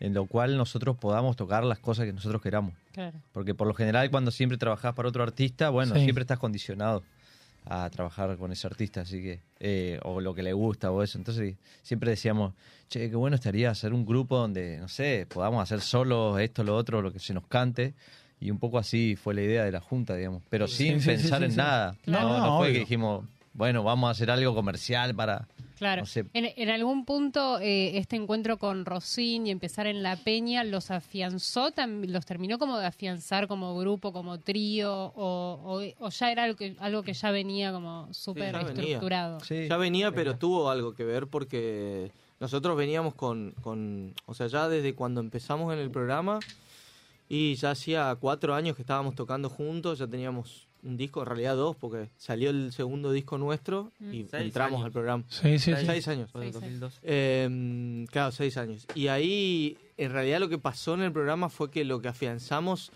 Speaker 8: en lo cual nosotros podamos tocar las cosas que nosotros queramos.
Speaker 4: Claro.
Speaker 8: Porque por lo general cuando siempre trabajas para otro artista, bueno,
Speaker 3: Sí.
Speaker 8: siempre estás condicionado a trabajar con ese artista, así que, eh, o lo que le gusta o eso. Entonces siempre decíamos, che, qué bueno estaría hacer un grupo donde, no sé, podamos hacer solos esto, lo otro, lo que se nos cante. Y un poco así fue la idea de la junta, digamos. Pero sin
Speaker 3: Sí, sí, sí,
Speaker 8: pensar
Speaker 3: sí,
Speaker 8: en nada.
Speaker 3: No,
Speaker 8: No,
Speaker 3: no,
Speaker 8: no, fue
Speaker 3: obvio.
Speaker 8: que dijimos, bueno, vamos a hacer algo comercial para...
Speaker 4: Claro.
Speaker 8: No sé.
Speaker 4: En, en algún punto eh, este encuentro con Rosín y empezar en La Peña los afianzó, tam- los terminó como de afianzar como grupo, como trío, o, o- o ya era algo que, algo que ya venía como súper estructurado.
Speaker 8: Sí,
Speaker 9: Ya venía, pero tuvo algo que ver porque nosotros veníamos con, con, o sea, ya desde cuando empezamos en el programa y ya hacía cuatro años que estábamos tocando juntos, ya teníamos un disco, en realidad dos, porque salió el segundo disco nuestro y
Speaker 7: Seis
Speaker 9: entramos
Speaker 7: años.
Speaker 9: al programa.
Speaker 3: Sí, sí, sí.
Speaker 9: Seis años.
Speaker 7: Fue en
Speaker 4: Sí, sí.
Speaker 7: 2002.
Speaker 9: Eh, claro, seis años. Y ahí, en realidad, lo que pasó en el programa fue que lo que afianzamos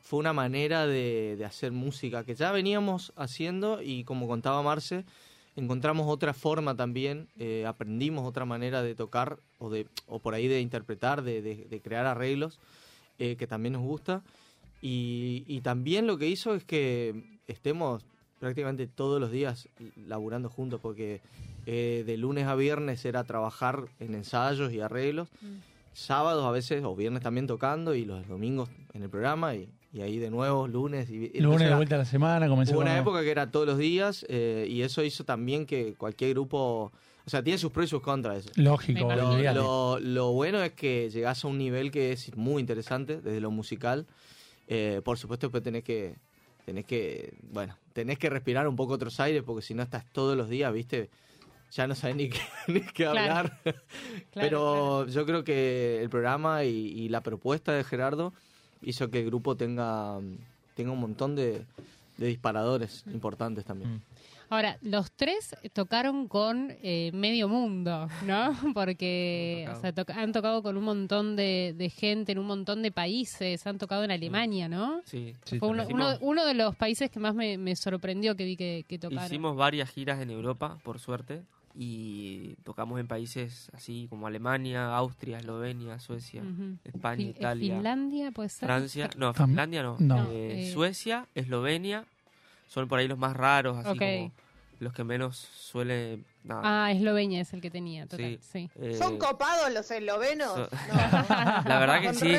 Speaker 9: fue una manera de, de hacer música que ya veníamos haciendo y, como contaba Marce, encontramos otra forma también, eh, aprendimos otra manera de tocar o, de, o por ahí de interpretar, de, de- de crear arreglos, eh, que también nos gusta. Y, y también lo que hizo es que estemos prácticamente todos los días laburando juntos, porque eh, de lunes a viernes era trabajar en ensayos y arreglos, sábados a veces, o viernes también tocando, y los domingos en el programa, y, y ahí de nuevo lunes. Y,
Speaker 3: Lunes de vuelta a la semana, comenzó
Speaker 9: Hubo una época que era todos los días, eh, y eso hizo también que cualquier grupo... O sea, tiene sus pros y sus contras eso.
Speaker 3: Lógico,
Speaker 9: lo- lo bueno es que llegás a un nivel que es muy interesante desde lo musical. Eh, por supuesto, después tenés que, tenés que, bueno, tenés que respirar un poco otros aires porque si no estás todos los días, viste, ya no sabes ni qué, ni qué
Speaker 4: Claro.
Speaker 9: hablar. Pero yo creo que el programa y, y la propuesta de Gerardo hizo que el grupo tenga, tenga un montón de, de disparadores importantes también.
Speaker 4: Ahora, los tres tocaron con eh, medio mundo, ¿no? Porque
Speaker 7: Han
Speaker 4: o sea, toca- han tocado con un montón de, de gente en un montón de países, han tocado en Alemania, ¿no?
Speaker 7: Sí.
Speaker 8: Sí,
Speaker 4: Fue uno, uno- uno de los países que más me, me sorprendió que vi que, que tocaron.
Speaker 7: Hicimos varias giras en Europa, por suerte, y tocamos en países así como Alemania, Austria, Eslovenia, Suecia. España,
Speaker 4: Fin-
Speaker 7: Italia,
Speaker 4: Finlandia, puede ser.
Speaker 7: Francia. No, Finlandia no.
Speaker 3: no.
Speaker 7: Eh,
Speaker 4: Eh.
Speaker 7: Suecia, Eslovenia, son por ahí los más raros, así
Speaker 4: Ok.
Speaker 7: como los que menos suele No.
Speaker 4: Ah, Eslovenia es el que tenía, total. Sí.
Speaker 7: eh,
Speaker 5: ¿Son copados los eslovenos?
Speaker 7: so-
Speaker 5: No.
Speaker 7: la verdad que sí.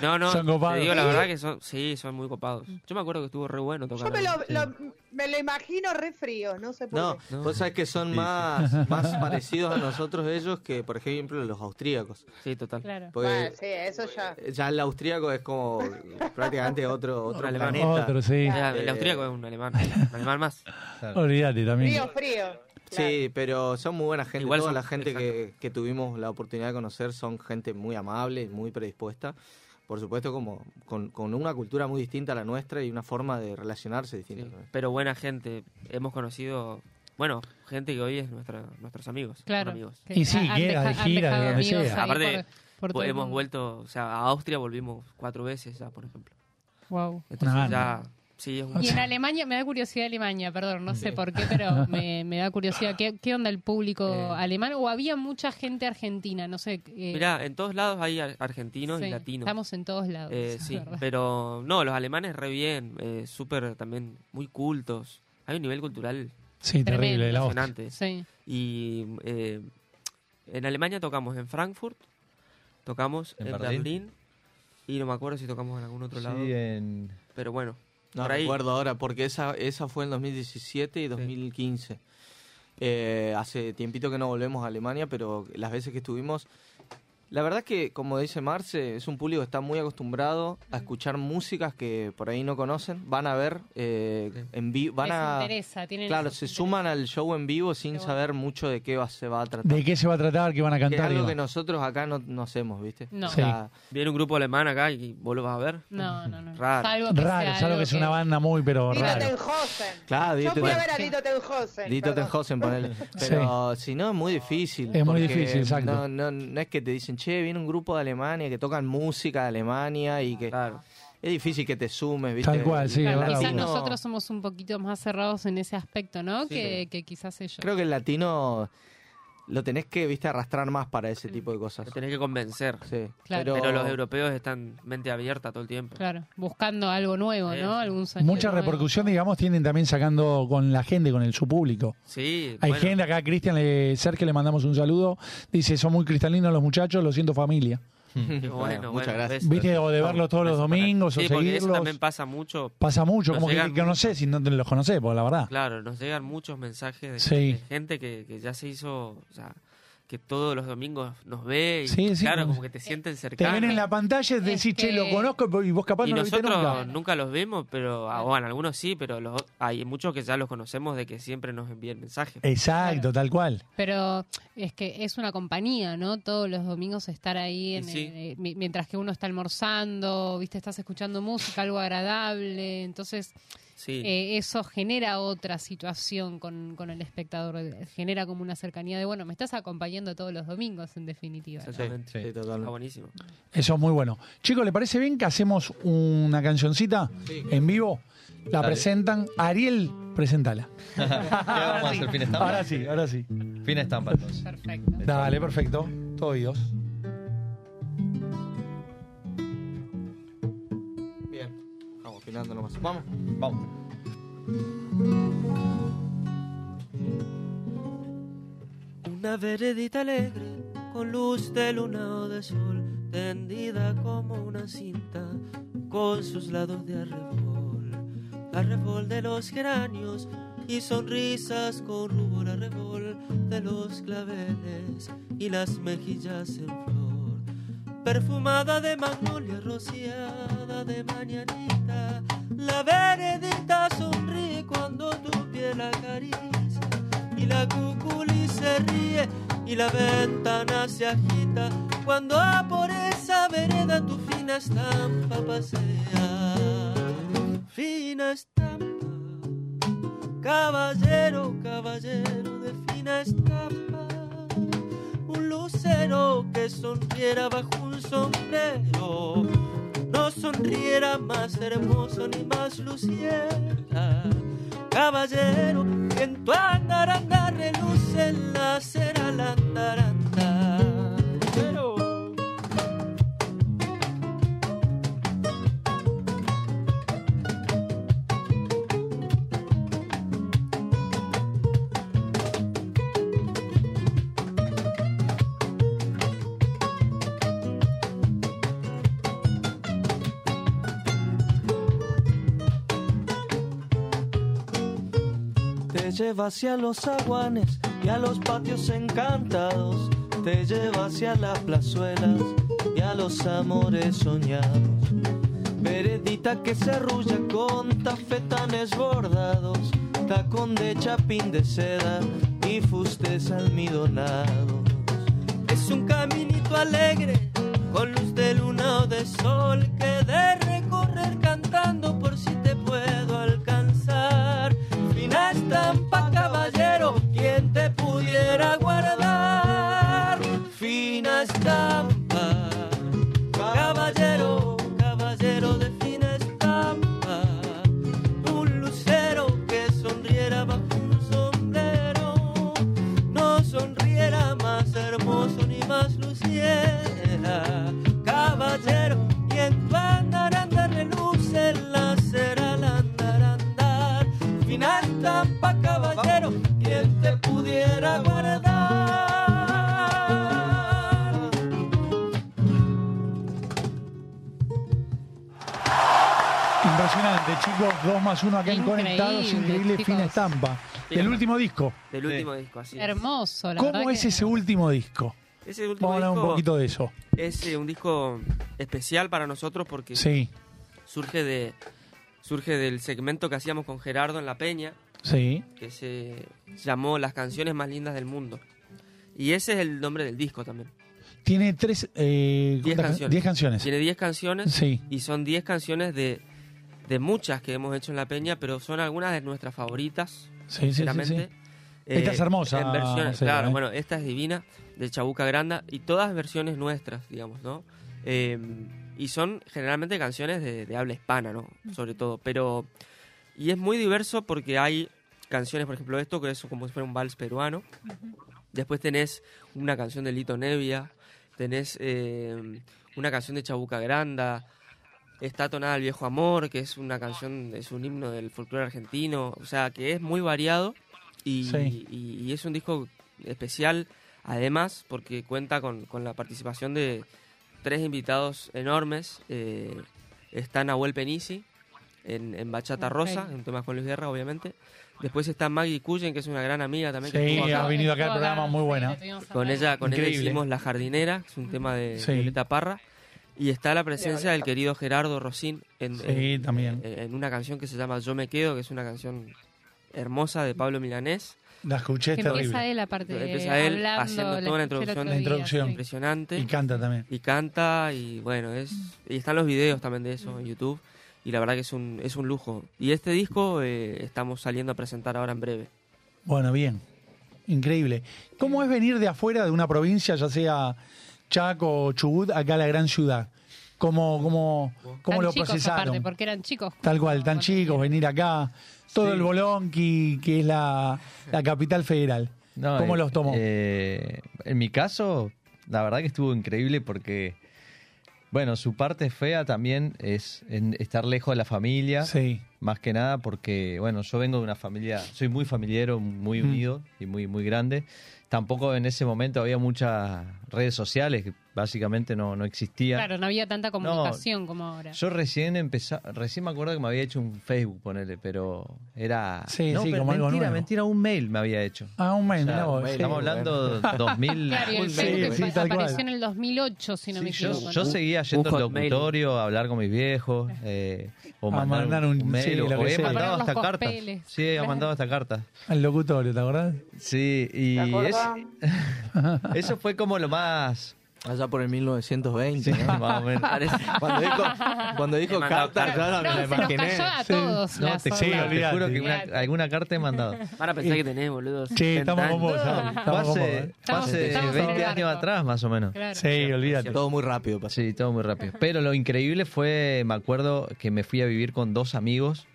Speaker 7: No, no,
Speaker 3: Son copados.
Speaker 7: te digo la
Speaker 5: ¿Sí?
Speaker 7: verdad que son, sí, son muy copados. Yo me acuerdo que estuvo re bueno tocar.
Speaker 5: Yo me lo, me lo imagino re frío, no sé por
Speaker 9: No,
Speaker 5: qué.
Speaker 9: vos sabés que son más, más parecidos a nosotros ellos que, por ejemplo, los austríacos.
Speaker 7: Sí, total.
Speaker 4: Claro.
Speaker 9: Porque
Speaker 5: Bueno, sí, eso ya.
Speaker 9: ya el austríaco es como prácticamente otro, otro
Speaker 7: alemán.
Speaker 3: Otro, sí.
Speaker 7: El
Speaker 9: Eh,
Speaker 7: austríaco es un alemán. Un alemán más.
Speaker 3: Olvídate también.
Speaker 5: Frío, frío.
Speaker 9: Sí, pero son muy buena gente.
Speaker 7: Igual
Speaker 9: Toda
Speaker 7: son-
Speaker 9: la gente que, que tuvimos la oportunidad de conocer son gente muy amable, muy predispuesta. Por supuesto, como con, con una cultura muy distinta a la nuestra y una forma de relacionarse distinta.
Speaker 7: Sí, Pero buena gente. Hemos conocido, bueno, gente que hoy es nuestra, nuestros amigos.
Speaker 4: Claro.
Speaker 7: amigos.
Speaker 3: Y sí,
Speaker 4: han
Speaker 3: queda de gira, de
Speaker 4: dejado
Speaker 3: donde
Speaker 4: amigos
Speaker 3: sea.
Speaker 7: Aparte,
Speaker 4: por- por todo el
Speaker 7: hemos
Speaker 4: mundo.
Speaker 7: vuelto, o sea, a Austria volvimos cuatro veces ya, por ejemplo.
Speaker 4: Wow.
Speaker 7: Entonces
Speaker 3: Nah,
Speaker 7: ya, sí, es un...
Speaker 4: Y en Alemania, me da curiosidad Alemania, perdón, no sé por qué, pero me, me da curiosidad. ¿Qué, qué onda el público
Speaker 7: Eh.
Speaker 4: alemán? ¿O había mucha gente argentina? No sé. eh,
Speaker 7: Mirá, en todos lados hay ar- argentinos
Speaker 4: sí,
Speaker 7: y latinos.
Speaker 4: Estamos en todos lados.
Speaker 7: Eh, sí,
Speaker 4: verdad.
Speaker 7: pero no, los alemanes re bien, eh, súper también muy cultos. Hay un nivel cultural
Speaker 3: Sí, terrible.
Speaker 7: Impresionante.
Speaker 4: Sí.
Speaker 7: Y eh, en Alemania tocamos en Frankfurt, tocamos
Speaker 8: ¿En
Speaker 7: en,
Speaker 8: Berlín?
Speaker 7: Berlín? y no me acuerdo si tocamos en algún otro lado.
Speaker 8: Sí, en...
Speaker 7: Pero bueno,
Speaker 9: No
Speaker 7: por ahí.
Speaker 9: recuerdo ahora, porque esa, esa fue en 2017 y 2015. Eh, hace tiempito que no volvemos a Alemania, pero las veces que estuvimos... La verdad que, como dice Marce, es un público que está muy acostumbrado a escuchar músicas que por ahí no conocen. Van a ver eh, en vivo, van
Speaker 4: Les
Speaker 9: a...
Speaker 4: interesa, tienen
Speaker 9: Claro, se
Speaker 4: interesa.
Speaker 9: suman al show en vivo sin
Speaker 4: bueno.
Speaker 9: saber mucho de qué va, se va a tratar.
Speaker 3: ¿De qué se va a tratar? ¿Qué van a
Speaker 9: Que es
Speaker 3: cantar?
Speaker 9: algo que nosotros acá no, no hacemos, ¿viste?
Speaker 4: No.
Speaker 9: O sea,
Speaker 7: Viene un grupo alemán acá y vos lo vas a ver.
Speaker 4: No, no, no.
Speaker 7: Raro.
Speaker 4: Salvo que
Speaker 3: Raro,
Speaker 4: sea
Speaker 3: es algo que es una banda muy, pero
Speaker 5: Dito
Speaker 3: raro.
Speaker 5: Tenhausen.
Speaker 9: Claro,
Speaker 5: Yo
Speaker 9: Dito
Speaker 5: fui a ver a Dito Tenhausen.
Speaker 9: Dito
Speaker 5: perdón.
Speaker 9: Tenhausen, ponele. Pero si no, es muy difícil.
Speaker 3: Es muy difícil, exacto.
Speaker 9: No, no, no es que te dicen, che, viene un grupo de Alemania que tocan música de Alemania y que
Speaker 7: Claro.
Speaker 9: es difícil que te sumes, ¿viste?
Speaker 3: Tal cual, sí,
Speaker 4: Claro, quizás nosotros somos un poquito más cerrados en ese aspecto, ¿no?
Speaker 7: Sí.
Speaker 4: Que, que quizás ellos.
Speaker 9: Creo que el latino lo tenés que, viste, arrastrar más para ese tipo de cosas.
Speaker 7: Lo tenés que convencer.
Speaker 9: Sí.
Speaker 4: Claro.
Speaker 7: Pero los europeos están mente abierta todo el tiempo.
Speaker 4: Claro, buscando algo nuevo,
Speaker 7: Sí.
Speaker 4: ¿no? Algún
Speaker 3: Mucha
Speaker 4: nuevo.
Speaker 3: repercusión, digamos, tienen también sacando con la gente, con el su público.
Speaker 7: Sí,
Speaker 3: Hay
Speaker 7: bueno,
Speaker 3: gente acá, Cristian le, Sergio le mandamos un saludo. Dice, son muy cristalinos los muchachos, lo siento familia.
Speaker 7: Qué
Speaker 9: Bueno,
Speaker 7: bueno,
Speaker 9: muchas gracias.
Speaker 3: Viste, o de verlos todos los domingos,
Speaker 7: Sí,
Speaker 3: o
Speaker 7: porque eso
Speaker 3: seguirlos.
Speaker 7: también pasa mucho.
Speaker 3: Pasa mucho,
Speaker 7: Nos
Speaker 3: como que, que no sé si no te los conocés, por la verdad.
Speaker 7: Claro, nos llegan muchos mensajes de,
Speaker 3: Sí.
Speaker 7: gente que, que ya se hizo, o sea, que todos los domingos nos ve y
Speaker 3: Sí, sí,
Speaker 7: claro,
Speaker 3: como-
Speaker 7: que te sienten
Speaker 3: Te
Speaker 7: cercanos.
Speaker 3: ven en la pantalla y
Speaker 4: Es
Speaker 3: decís, che,
Speaker 4: que-
Speaker 3: lo conozco y vos capaz
Speaker 7: y
Speaker 3: no lo viste
Speaker 7: nosotros
Speaker 3: nunca.
Speaker 7: nunca. los vemos, pero ah, bueno, algunos sí, pero los, hay muchos que ya los conocemos de que siempre nos envían mensajes.
Speaker 3: Exacto, tal cual.
Speaker 4: Pero es que es una compañía, ¿no? Todos los domingos estar ahí, en,
Speaker 7: sí.
Speaker 4: eh, mi- mientras que uno está almorzando, viste, estás escuchando música, algo agradable. Entonces,
Speaker 7: Sí,
Speaker 4: eh, eso genera otra situación con, con el espectador. Genera como una cercanía de, bueno, me estás acompañando todos los domingos, en definitiva. ¿no?
Speaker 9: Sí,
Speaker 7: Está
Speaker 9: totalmente.
Speaker 7: buenísimo.
Speaker 3: Eso es muy bueno. Chicos, ¿le parece bien que hacemos una cancioncita en vivo? La
Speaker 8: Dale.
Speaker 3: presentan. Ariel, presentala.
Speaker 8: ¿Qué vamos a hacer? ¿Fin estampa?
Speaker 3: Ahora sí, ahora sí.
Speaker 8: Fin estampa entonces.
Speaker 4: Perfecto.
Speaker 3: Dale, perfecto. Todo oídos.
Speaker 9: Vamos. Vamos.
Speaker 7: Una veredita alegre, con luz de luna o de sol, tendida como una cinta, con sus lados de arrebol. Arrebol de los geranios y sonrisas con rubor arrebol de los claveles y las mejillas en flor. Perfumada de magnolia rociada de mañanita, la veredita sonríe cuando tu piel acaricia. Y la cuculi se ríe y la ventana se agita. Cuando por esa vereda tu fina estampa pasea. Fina estampa, caballero, caballero de fina estampa, lucero que sonriera bajo un sombrero. No sonriera más hermoso ni más luciera caballero, en tu andaranda reluce la cera la andaranda.
Speaker 10: Lleva hacia los aguanes y a los patios encantados. Te lleva hacia las plazuelas y a los amores soñados. Veredita que se arrulla con tafetanes bordados, tacón de chapín de seda y fustes almidonados. Es un caminito alegre, con luz de luna o de sol, que
Speaker 3: uno acá en Conectados. Increíble,
Speaker 4: chicos.
Speaker 3: fina estampa. Del último disco.
Speaker 7: Del último disco, así es.
Speaker 4: Hermoso, la verdad
Speaker 3: ¿Cómo es
Speaker 4: que-
Speaker 3: ese último disco?
Speaker 7: Ese último
Speaker 3: Vamos a hablar un
Speaker 7: disco
Speaker 3: poquito de eso.
Speaker 7: Es eh, un disco especial para nosotros porque
Speaker 3: Sí,
Speaker 7: surge de surge del segmento que hacíamos con Gerardo en La Peña,
Speaker 3: sí.
Speaker 7: que se llamó Las canciones más lindas del mundo. Y ese es el nombre del disco también.
Speaker 3: Tiene tres. Eh,
Speaker 7: Diez
Speaker 3: ¿cuántas-
Speaker 7: canciones.
Speaker 3: diez canciones.
Speaker 7: Tiene 10 canciones
Speaker 3: Sí.
Speaker 7: y son 10 canciones de, de muchas que hemos hecho en La Peña, pero son algunas de nuestras favoritas,
Speaker 3: Sí, sí, sí,
Speaker 7: sinceramente.
Speaker 3: sí. Esta es hermosa,
Speaker 7: En versiones, claro,
Speaker 3: ¿eh?
Speaker 7: bueno, esta es divina, de Chabuca Granda, y todas versiones nuestras, digamos, ¿no? Eh, y son generalmente canciones de, de habla hispana, ¿no? Sobre todo, pero... Y es muy diverso porque hay canciones, por ejemplo, esto, que es como si fuera un vals peruano. Después tenés una canción de Lito Nevia, tenés eh, una canción de Chabuca Granda, está Tonada al Viejo Amor, que es una canción, es un himno del folclore argentino, o sea, que es muy variado y,
Speaker 3: Sí.
Speaker 7: y- y es un disco especial, además, porque cuenta con, con la participación de tres invitados enormes. eh, está Nahuel Penisi en, en Bachata
Speaker 4: Ok.
Speaker 7: Rosa, en temas con Luis Guerra, obviamente. Después está Maggie Cullen, que es una gran amiga también.
Speaker 3: Sí, ha venido acá al programa, muy buena.
Speaker 7: Con ella, con ella hicimos La Jardinera, que es un tema de
Speaker 3: Sí.
Speaker 7: Violeta Parra. Y está la presencia del querido Gerardo Rosín en,
Speaker 3: Sí,
Speaker 7: en-
Speaker 3: también.
Speaker 7: en- en una canción que se llama Yo me quedo, que es una canción hermosa de Pablo Milanés.
Speaker 3: La escuché, es
Speaker 4: empieza
Speaker 3: terrible.
Speaker 4: él aparte
Speaker 7: Empieza él
Speaker 4: hablando,
Speaker 7: haciendo toda una introducción,
Speaker 3: La
Speaker 4: día,
Speaker 3: introducción.
Speaker 4: sí.
Speaker 7: impresionante.
Speaker 3: Y canta también.
Speaker 7: Y canta y bueno, es y están los videos también de eso en YouTube. Y la verdad que es un, es un lujo. Y este disco eh, estamos saliendo a presentar ahora en breve.
Speaker 3: Bueno, bien. Increíble. ¿Cómo es venir de afuera de una provincia, ya sea Chaco Chubut, acá a la gran ciudad? ¿Cómo, cómo, cómo
Speaker 4: Tan
Speaker 3: lo
Speaker 4: chicos
Speaker 3: procesaron?
Speaker 4: aparte, porque eran chicos.
Speaker 3: Tal cual, tan chicos, venir acá, todo
Speaker 8: Sí.
Speaker 3: el Bolonqui, que es la, la capital federal.
Speaker 8: No,
Speaker 3: ¿Cómo
Speaker 8: eh,
Speaker 3: los tomó?
Speaker 8: eh, en mi caso, la verdad que estuvo increíble porque, bueno, su parte fea también es en estar lejos de la familia.
Speaker 3: Sí,
Speaker 8: Más que nada porque, bueno, yo vengo de una familia, soy muy familiero, muy
Speaker 3: Mm.
Speaker 8: unido y muy, muy grande. Tampoco en ese momento había muchas redes sociales, que básicamente no, no existían.
Speaker 4: Claro, no había tanta comunicación como ahora.
Speaker 8: Yo recién empecé, recién me acuerdo que me había hecho un Facebook, ponele, pero era...
Speaker 3: Sí,
Speaker 8: no,
Speaker 3: sí,
Speaker 8: pero
Speaker 3: como algo
Speaker 8: mentira,
Speaker 3: nuevo.
Speaker 8: mentira, un mail me había hecho.
Speaker 3: Ah, un mes,
Speaker 8: O sea,
Speaker 3: vos,
Speaker 9: un mail,
Speaker 3: sí.
Speaker 8: Estamos hablando de 2000...
Speaker 4: Claro, y el
Speaker 3: Sí,
Speaker 4: Facebook
Speaker 3: sí, cual.
Speaker 4: apareció en el 2008, si no me
Speaker 8: Sí, yo,
Speaker 4: equivoco.
Speaker 8: yo
Speaker 4: ¿no?
Speaker 8: seguía yendo al locutorio a hablar con mis viejos, eh, o
Speaker 3: A
Speaker 8: mandar,
Speaker 3: mandar
Speaker 8: un,
Speaker 3: un-
Speaker 8: mail,
Speaker 3: sí,
Speaker 8: o,
Speaker 3: lo que
Speaker 8: o he mandado hasta cartas. Sí, he mandado hasta cartas.
Speaker 3: Al locutorio, ¿te acordás?
Speaker 8: Sí, y
Speaker 5: ¿Te
Speaker 8: es-
Speaker 5: acordás?
Speaker 8: eso fue como lo más...
Speaker 9: Allá por el 1920,
Speaker 8: Sí,
Speaker 9: ¿no?
Speaker 8: más o menos.
Speaker 9: Cuando dijo, cuando dijo carta,
Speaker 4: No,
Speaker 9: me
Speaker 4: se
Speaker 9: la
Speaker 4: nos
Speaker 9: imaginé.
Speaker 4: cayó a
Speaker 3: Sí.
Speaker 8: No, te
Speaker 3: Sí,
Speaker 8: juro, te que una- alguna carta he mandado.
Speaker 7: Van a pensar que tenés, boludo.
Speaker 3: Sí, estamos
Speaker 7: 70
Speaker 3: con vos,
Speaker 8: hace,
Speaker 3: ¿eh?
Speaker 8: fue
Speaker 4: Estamos-
Speaker 8: hace
Speaker 4: estamos en
Speaker 8: 20
Speaker 4: el
Speaker 8: años atrás, más o menos.
Speaker 4: Claro.
Speaker 3: Sí, olvídate.
Speaker 9: Todo muy rápido pasó.
Speaker 8: Sí, todo muy rápido. Pero lo increíble fue, me acuerdo que me fui a vivir con dos amigos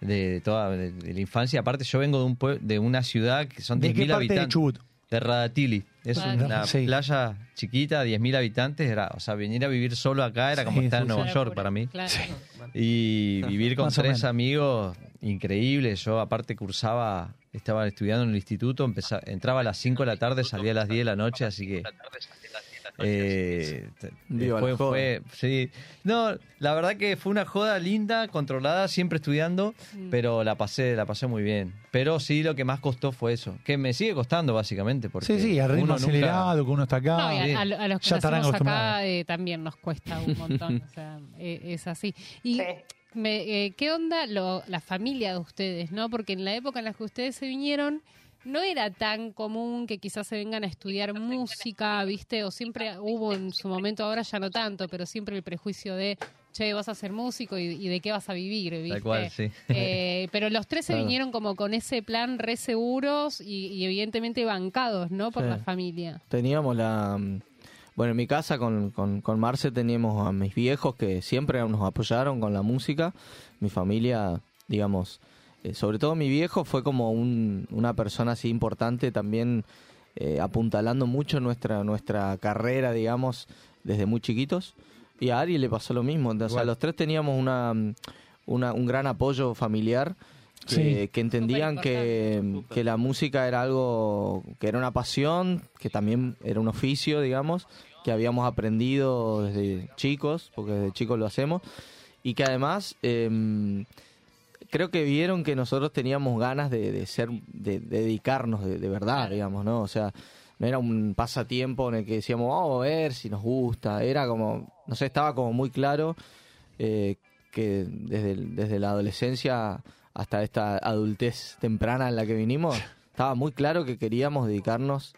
Speaker 8: de, de toda de, de la infancia. Aparte, yo vengo de un pue- de una ciudad que son
Speaker 3: ¿De
Speaker 8: 10.000
Speaker 3: qué parte de
Speaker 8: habitantes.
Speaker 3: Chubut?
Speaker 8: De Radatili. Es una
Speaker 3: sí.
Speaker 8: playa chiquita, 10.000 habitantes. Era, o sea, venir a vivir solo acá era como
Speaker 3: Sí,
Speaker 8: estar
Speaker 3: sí,
Speaker 8: en Nueva York para mí.
Speaker 4: claro.
Speaker 3: Sí.
Speaker 8: Y vivir con
Speaker 3: Más
Speaker 8: tres amigos, increíble. Yo aparte cursaba, estaba estudiando en el instituto, empezaba, entraba a las 5 de la tarde, salía a las 10 de la noche, así que Eh,
Speaker 9: Viva
Speaker 8: después fue, sí. No, la verdad que fue una joda linda, controlada, siempre estudiando,
Speaker 4: Mm.
Speaker 8: pero la pasé, la pasé muy bien. Pero sí, lo que más costó fue eso, que me sigue costando básicamente. Porque
Speaker 3: Sí, sí, a ritmo
Speaker 8: uno nunca-
Speaker 3: acelerado, que uno está acá.
Speaker 4: No, y a, los que
Speaker 3: Ya
Speaker 4: nacimos acá
Speaker 3: acostumbrados.
Speaker 4: eh, también nos cuesta un montón. o sea, eh, es así. Y
Speaker 5: Sí.
Speaker 4: me, eh, ¿qué onda lo- la familia de ustedes? no Porque en la época en la que ustedes se vinieron no era tan común que quizás se vengan a estudiar música, ¿viste? O siempre hubo en su momento, ahora ya no tanto, pero siempre el prejuicio de, che, vas a ser músico y, y de qué vas a vivir, ¿viste?
Speaker 8: Tal cual, sí.
Speaker 4: Eh, pero los tres se
Speaker 9: Claro.
Speaker 4: vinieron como con ese plan re seguros y, y evidentemente bancados, ¿no? Por
Speaker 9: Sí.
Speaker 4: la familia.
Speaker 9: Teníamos la... mm, Bueno, en mi casa con, con, con Marce teníamos a mis viejos que siempre nos apoyaron con la música. Mi familia, digamos, eh, sobre todo mi viejo fue como un- una persona así importante también eh, apuntalando mucho nuestra, nuestra carrera, digamos, desde muy chiquitos. Y a Ari le pasó lo mismo. O sea, los tres teníamos una, una- un gran apoyo familiar que,
Speaker 3: Sí.
Speaker 9: que entendían que, que la música era algo, que era una pasión, que también era un oficio, digamos, que habíamos aprendido desde chicos, porque desde chicos lo hacemos, y que además em, creo que vieron que nosotros teníamos ganas de, de ser, de, de dedicarnos de, de verdad, digamos, ¿no? O sea, no era un pasatiempo en el que decíamos, vamos a ver si nos gusta, era como, no sé, estaba como muy claro eh, que desde, desde la adolescencia hasta esta adultez temprana en la que vinimos, estaba muy claro que queríamos dedicarnos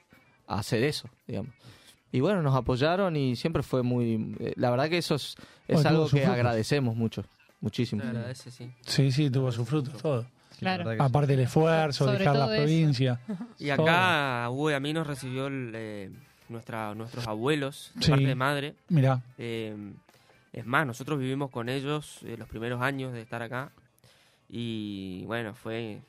Speaker 9: a hacer eso, digamos. Y bueno, nos apoyaron y siempre fue muy... eh, La verdad que eso es, es
Speaker 3: Bueno,
Speaker 9: algo que agradecemos mucho, muchísimo.
Speaker 7: Se agradece, sí.
Speaker 3: Sí, sí, tuvo sus frutos, todo.
Speaker 8: Sí,
Speaker 4: Claro.
Speaker 3: Aparte del esfuerzo,
Speaker 4: Sobre
Speaker 3: dejar la
Speaker 4: eso.
Speaker 3: provincia.
Speaker 7: Y acá a Hugo y a mí nos recibió el, eh, nuestra, nuestros abuelos, de
Speaker 3: Sí.
Speaker 7: parte de madre.
Speaker 3: Mirá,
Speaker 7: Eh, es más, nosotros vivimos con ellos eh, los primeros años de estar acá. Y bueno, fue,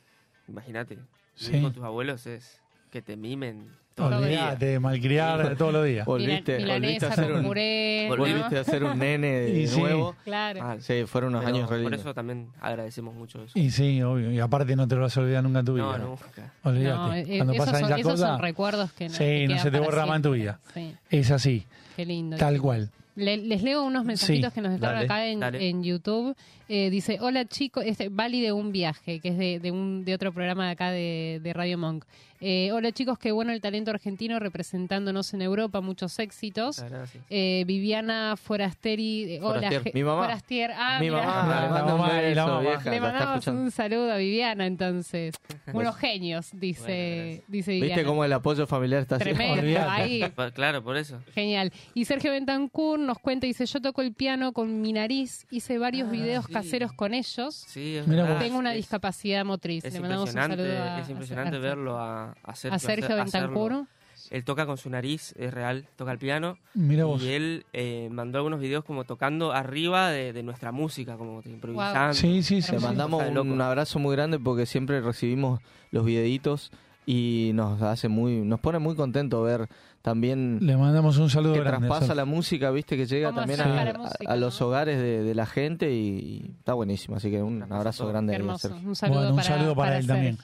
Speaker 7: imagínate, vivir
Speaker 3: Sí.
Speaker 7: con tus abuelos es que te mimen todo el día.
Speaker 3: olvídate de malcriar todos los días.
Speaker 9: Volviste, volviste a
Speaker 4: con
Speaker 9: un,
Speaker 4: puré, ¿no?
Speaker 9: volviste a ser un nene de
Speaker 3: Y sí.
Speaker 9: nuevo.
Speaker 4: Claro.
Speaker 7: Ah,
Speaker 9: Sí, fueron unos
Speaker 7: pero
Speaker 9: años
Speaker 7: Por eso también agradecemos mucho eso.
Speaker 3: Y sí, obvio. Y aparte no te lo vas a olvidar nunca en tu vida.
Speaker 7: No, nunca.
Speaker 3: Olvídate.
Speaker 4: No, eh,
Speaker 3: Cuando
Speaker 4: esos,
Speaker 3: pasan
Speaker 4: son,
Speaker 3: esas
Speaker 4: esos
Speaker 3: cosas,
Speaker 4: son recuerdos que no,
Speaker 3: sí,
Speaker 4: que
Speaker 3: no se te borra más en tu vida.
Speaker 4: Sí,
Speaker 3: es así,
Speaker 4: qué lindo.
Speaker 3: tal cual.
Speaker 4: Le- les leo unos mensajitos
Speaker 3: Sí,
Speaker 4: que nos dejaron
Speaker 8: dale,
Speaker 4: acá en YouTube. Eh, dice, hola chicos, este, Bali de un viaje, que es de, de, un, de otro programa de acá de, de Radio Monk. Eh, hola chicos, qué bueno el talento argentino representándonos en Europa, muchos éxitos.
Speaker 7: Gracias.
Speaker 4: Eh, Viviana Forasteri, eh, hola,
Speaker 9: Forastier, mi mamá.
Speaker 4: Forastier, ah,
Speaker 9: Mi
Speaker 4: mirá.
Speaker 9: mamá, le
Speaker 4: mandamos un saludo a Viviana, entonces. Unos genios, dice, dice Viviana.
Speaker 9: ¿Viste cómo el apoyo familiar está haciendo?
Speaker 4: Tremendo, ahí.
Speaker 7: Claro, por eso.
Speaker 4: Genial. Y Sergio Bentancur nos cuenta, dice, yo toco el piano con mi nariz, hice varios
Speaker 7: Ah,
Speaker 4: videos
Speaker 7: sí.
Speaker 4: Caseros con ellos.
Speaker 7: Sí, es verdad.
Speaker 4: Tengo una
Speaker 7: Es-
Speaker 4: discapacidad motriz.
Speaker 7: Es
Speaker 4: Le mandamos un
Speaker 7: impresionante,
Speaker 4: saludo a,
Speaker 7: es impresionante
Speaker 4: a-
Speaker 7: verlo a, a Sergio,
Speaker 4: a Sergio Bentancur.
Speaker 7: Él toca con su nariz, es real, toca el piano.
Speaker 3: Mira vos.
Speaker 7: Y él eh, mandó algunos videos como tocando arriba de, de nuestra música, como improvisando.
Speaker 3: Sí, sí, sí.
Speaker 9: Le
Speaker 3: sí.
Speaker 9: mandamos un
Speaker 7: loco.
Speaker 9: abrazo muy grande porque siempre recibimos los videitos y nos hace muy, nos pone muy contento ver también
Speaker 3: Le mandamos un saludo
Speaker 9: que
Speaker 3: grande.
Speaker 9: traspasa la música, viste, que llega también a,
Speaker 4: la música,
Speaker 9: a- a los hogares de, de la gente y, y está buenísimo. Así que un abrazo grande
Speaker 4: hermoso. Un saludo,
Speaker 3: Bueno, un
Speaker 4: para,
Speaker 3: saludo para él también.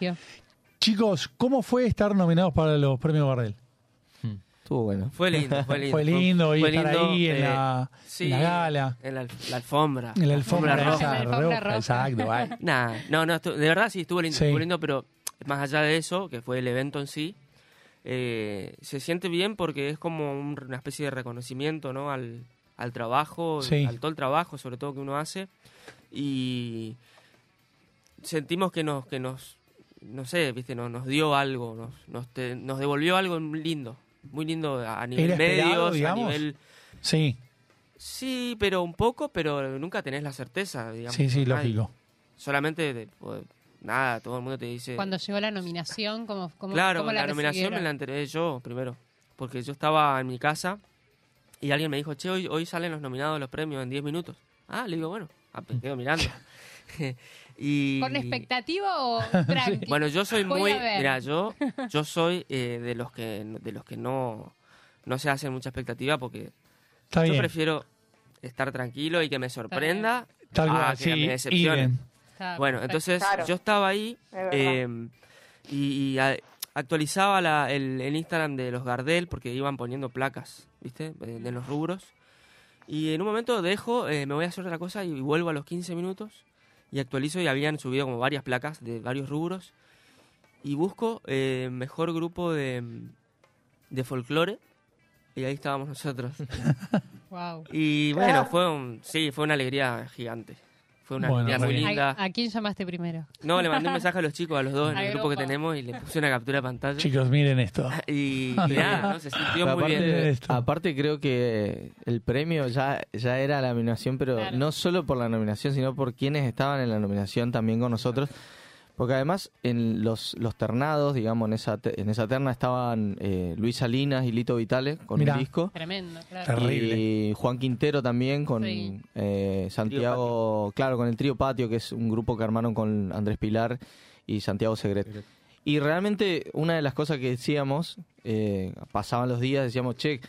Speaker 3: Chicos, ¿cómo fue estar nominados para los premios Gardel?
Speaker 9: Estuvo bueno.
Speaker 7: Fue lindo, fue lindo.
Speaker 3: Fue lindo y
Speaker 7: fue
Speaker 3: estar
Speaker 7: lindo,
Speaker 3: ahí en,
Speaker 7: eh,
Speaker 3: la,
Speaker 7: sí,
Speaker 3: en la gala,
Speaker 7: En la, la alfombra.
Speaker 3: en la alfombra,
Speaker 7: roja.
Speaker 3: esa
Speaker 4: La alfombra
Speaker 3: roja,
Speaker 4: roja.
Speaker 3: exacto.
Speaker 7: Nah, no, no, de verdad sí, estuvo lindo,
Speaker 3: Sí.
Speaker 7: estuvo lindo, pero más allá de eso, que fue el evento en sí, eh, se siente bien porque es como un- una especie de reconocimiento, ¿no? Al, al trabajo,
Speaker 3: Sí.
Speaker 7: al todo el trabajo, sobre todo que uno hace, y sentimos que nos, que nos, no sé, viste, nos, nos dio algo, nos, nos, te- nos devolvió algo lindo, muy lindo a nivel
Speaker 3: ¿Era esperado,
Speaker 7: medios, a nivel...
Speaker 3: Sí,
Speaker 7: Sí, pero un poco, pero nunca tenés la certeza, digamos.
Speaker 3: sí, sí, lógico.
Speaker 7: Solamente, de- nada, todo el mundo te dice...
Speaker 4: Cuando llegó la nominación, ¿cómo, cómo,
Speaker 7: claro,
Speaker 4: cómo la,
Speaker 7: la, nominación me la enteré yo primero, porque yo estaba en mi casa y alguien me dijo, che, hoy, hoy salen los nominados de los premios en 10 minutos. Ah, le digo, bueno, ah, me quedo mirando. y...
Speaker 4: ¿Con expectativa o tranqui?
Speaker 7: Bueno, yo soy
Speaker 4: Voy
Speaker 7: muy, mira, yo, yo soy eh, de los que, de los que no, no se hacen mucha expectativa porque
Speaker 3: Está
Speaker 7: yo
Speaker 3: bien.
Speaker 7: prefiero estar tranquilo y que me sorprenda
Speaker 3: Tal
Speaker 7: a que
Speaker 3: sí,
Speaker 7: me decepcione.
Speaker 3: idem.
Speaker 4: Está
Speaker 7: Bueno,
Speaker 4: perfecto.
Speaker 7: entonces
Speaker 5: Claro.
Speaker 7: yo estaba ahí
Speaker 5: Es
Speaker 7: eh, y, y a- actualizaba la- el, el Instagram de los Gardel porque iban poniendo placas, ¿viste? De, de los rubros. Y en un momento dejo, eh, me voy a hacer otra cosa y vuelvo a los 15 minutos y actualizo y habían subido como varias placas de varios rubros. Y busco eh, mejor grupo de, de folclore y ahí estábamos nosotros.
Speaker 4: Wow.
Speaker 7: Y bueno, fue un, sí, fue una alegría gigante. Fue una
Speaker 3: Bueno,
Speaker 7: muy linda.
Speaker 4: ¿A, a quién llamaste primero?
Speaker 7: No, le mandé un mensaje a los chicos, a los dos, en
Speaker 4: Al
Speaker 7: el grupo que tenemos y le puse una captura de pantalla.
Speaker 3: Chicos, miren esto.
Speaker 7: Y, y nada, ¿no? se sintió
Speaker 11: Pero
Speaker 7: muy
Speaker 11: aparte,
Speaker 7: bien.
Speaker 3: Esto.
Speaker 11: aparte creo que el premio ya, ya era la nominación, pero
Speaker 4: Claro.
Speaker 11: no solo por la nominación, sino por quienes estaban en la nominación también con nosotros. Porque además en los, los ternados, digamos, en esa, te- en esa terna estaban eh, Luis Salinas y Lito Vitale con
Speaker 3: Mirá.
Speaker 11: un disco.
Speaker 4: Tremendo, claro.
Speaker 3: Terrible.
Speaker 11: Y Juan Quintero también con
Speaker 4: Sí.
Speaker 11: eh, Santiago, claro, con el Trío Patio, que es un grupo que armaron con Andrés Pilar y Santiago Segret. Y realmente una de las cosas que decíamos, eh, pasaban los días, decíamos, che,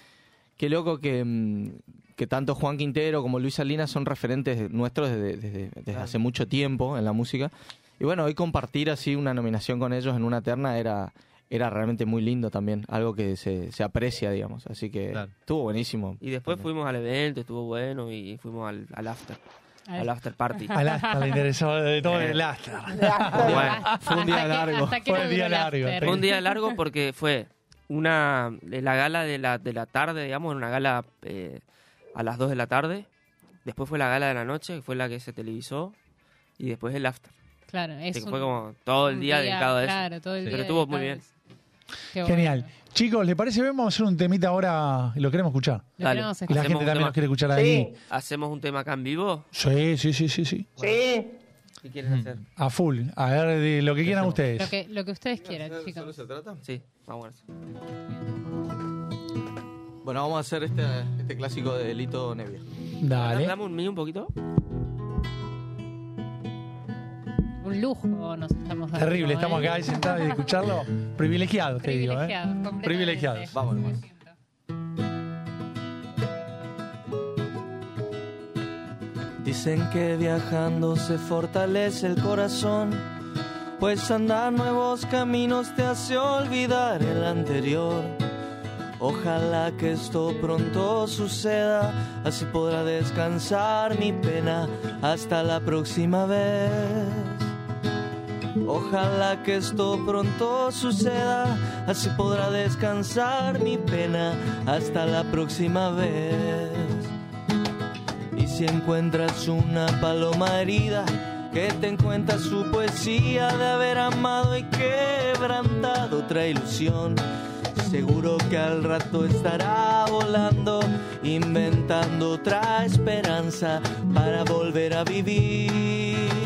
Speaker 11: qué loco que, mm, que tanto Juan Quintero como Luis Salinas son referentes nuestros desde, desde- desde hace mucho tiempo en la música. Y bueno, hoy compartir así una nominación con ellos en una terna era, era realmente muy lindo también, algo que se, se aprecia, digamos. Así que
Speaker 8: Claro.
Speaker 11: estuvo buenísimo.
Speaker 7: Y después fuimos al evento, estuvo bueno y fuimos al, al after,
Speaker 4: Al-
Speaker 7: al after party.
Speaker 3: Al Astra le interesó de todo el Astra.
Speaker 7: Bueno,
Speaker 11: Fue un día
Speaker 4: Hasta
Speaker 11: largo.
Speaker 4: que
Speaker 3: Fue el día
Speaker 4: el
Speaker 3: largo,
Speaker 4: after.
Speaker 7: Fue un día largo porque fue una de la gala de la, de la tarde, digamos, una gala eh, a las 2 de la tarde. Después fue la gala de la noche, que fue la que se televisó. Y después el after.
Speaker 4: Claro, es un-
Speaker 7: fue como todo el día, dedicado a eso.
Speaker 4: Claro, todo el
Speaker 7: Pero
Speaker 4: día
Speaker 7: estuvo muy bien.
Speaker 4: bueno.
Speaker 3: Genial. Chicos, ¿le parece bien? Vamos a hacer un temita ahora y lo queremos escuchar.
Speaker 4: Lo
Speaker 7: Dale.
Speaker 4: queremos
Speaker 3: Y la gente también
Speaker 7: tema.
Speaker 3: nos quiere escuchar ahí.
Speaker 7: ¿Hacemos un tema acá en vivo?
Speaker 3: Sí, sí, sí, sí, sí.
Speaker 5: Sí.
Speaker 7: ¿Qué quieren hacer?
Speaker 3: A full. A ver, de lo que quieran
Speaker 4: Lo
Speaker 3: ustedes.
Speaker 4: que, lo que ustedes quieran, chicos.
Speaker 11: se trata?
Speaker 7: Sí, vamos a ver.
Speaker 11: Bueno, vamos a hacer este, este clásico de Lito Nevia.
Speaker 3: Dale.
Speaker 7: Dame un mío un poquito.
Speaker 4: Un lujo nos estamos dando.
Speaker 3: Terrible, estamos
Speaker 4: ¿eh?
Speaker 3: acá sentados y escucharlo. Privilegiados, te digo, ¿eh?
Speaker 4: Privilegiados.
Speaker 3: Privilegiados.
Speaker 11: Vamos.
Speaker 9: Dicen que viajando se fortalece el corazón, pues andar nuevos caminos te hace olvidar el anterior. Ojalá que esto pronto suceda, así podrá descansar mi pena hasta la próxima vez. Ojalá que esto pronto suceda, así podrá descansar mi pena hasta la próxima vez. Y si encuentras una paloma herida que te encuentra su poesía de haber amado y quebrantado otra ilusión, seguro que al rato estará volando, inventando otra esperanza para volver a vivir.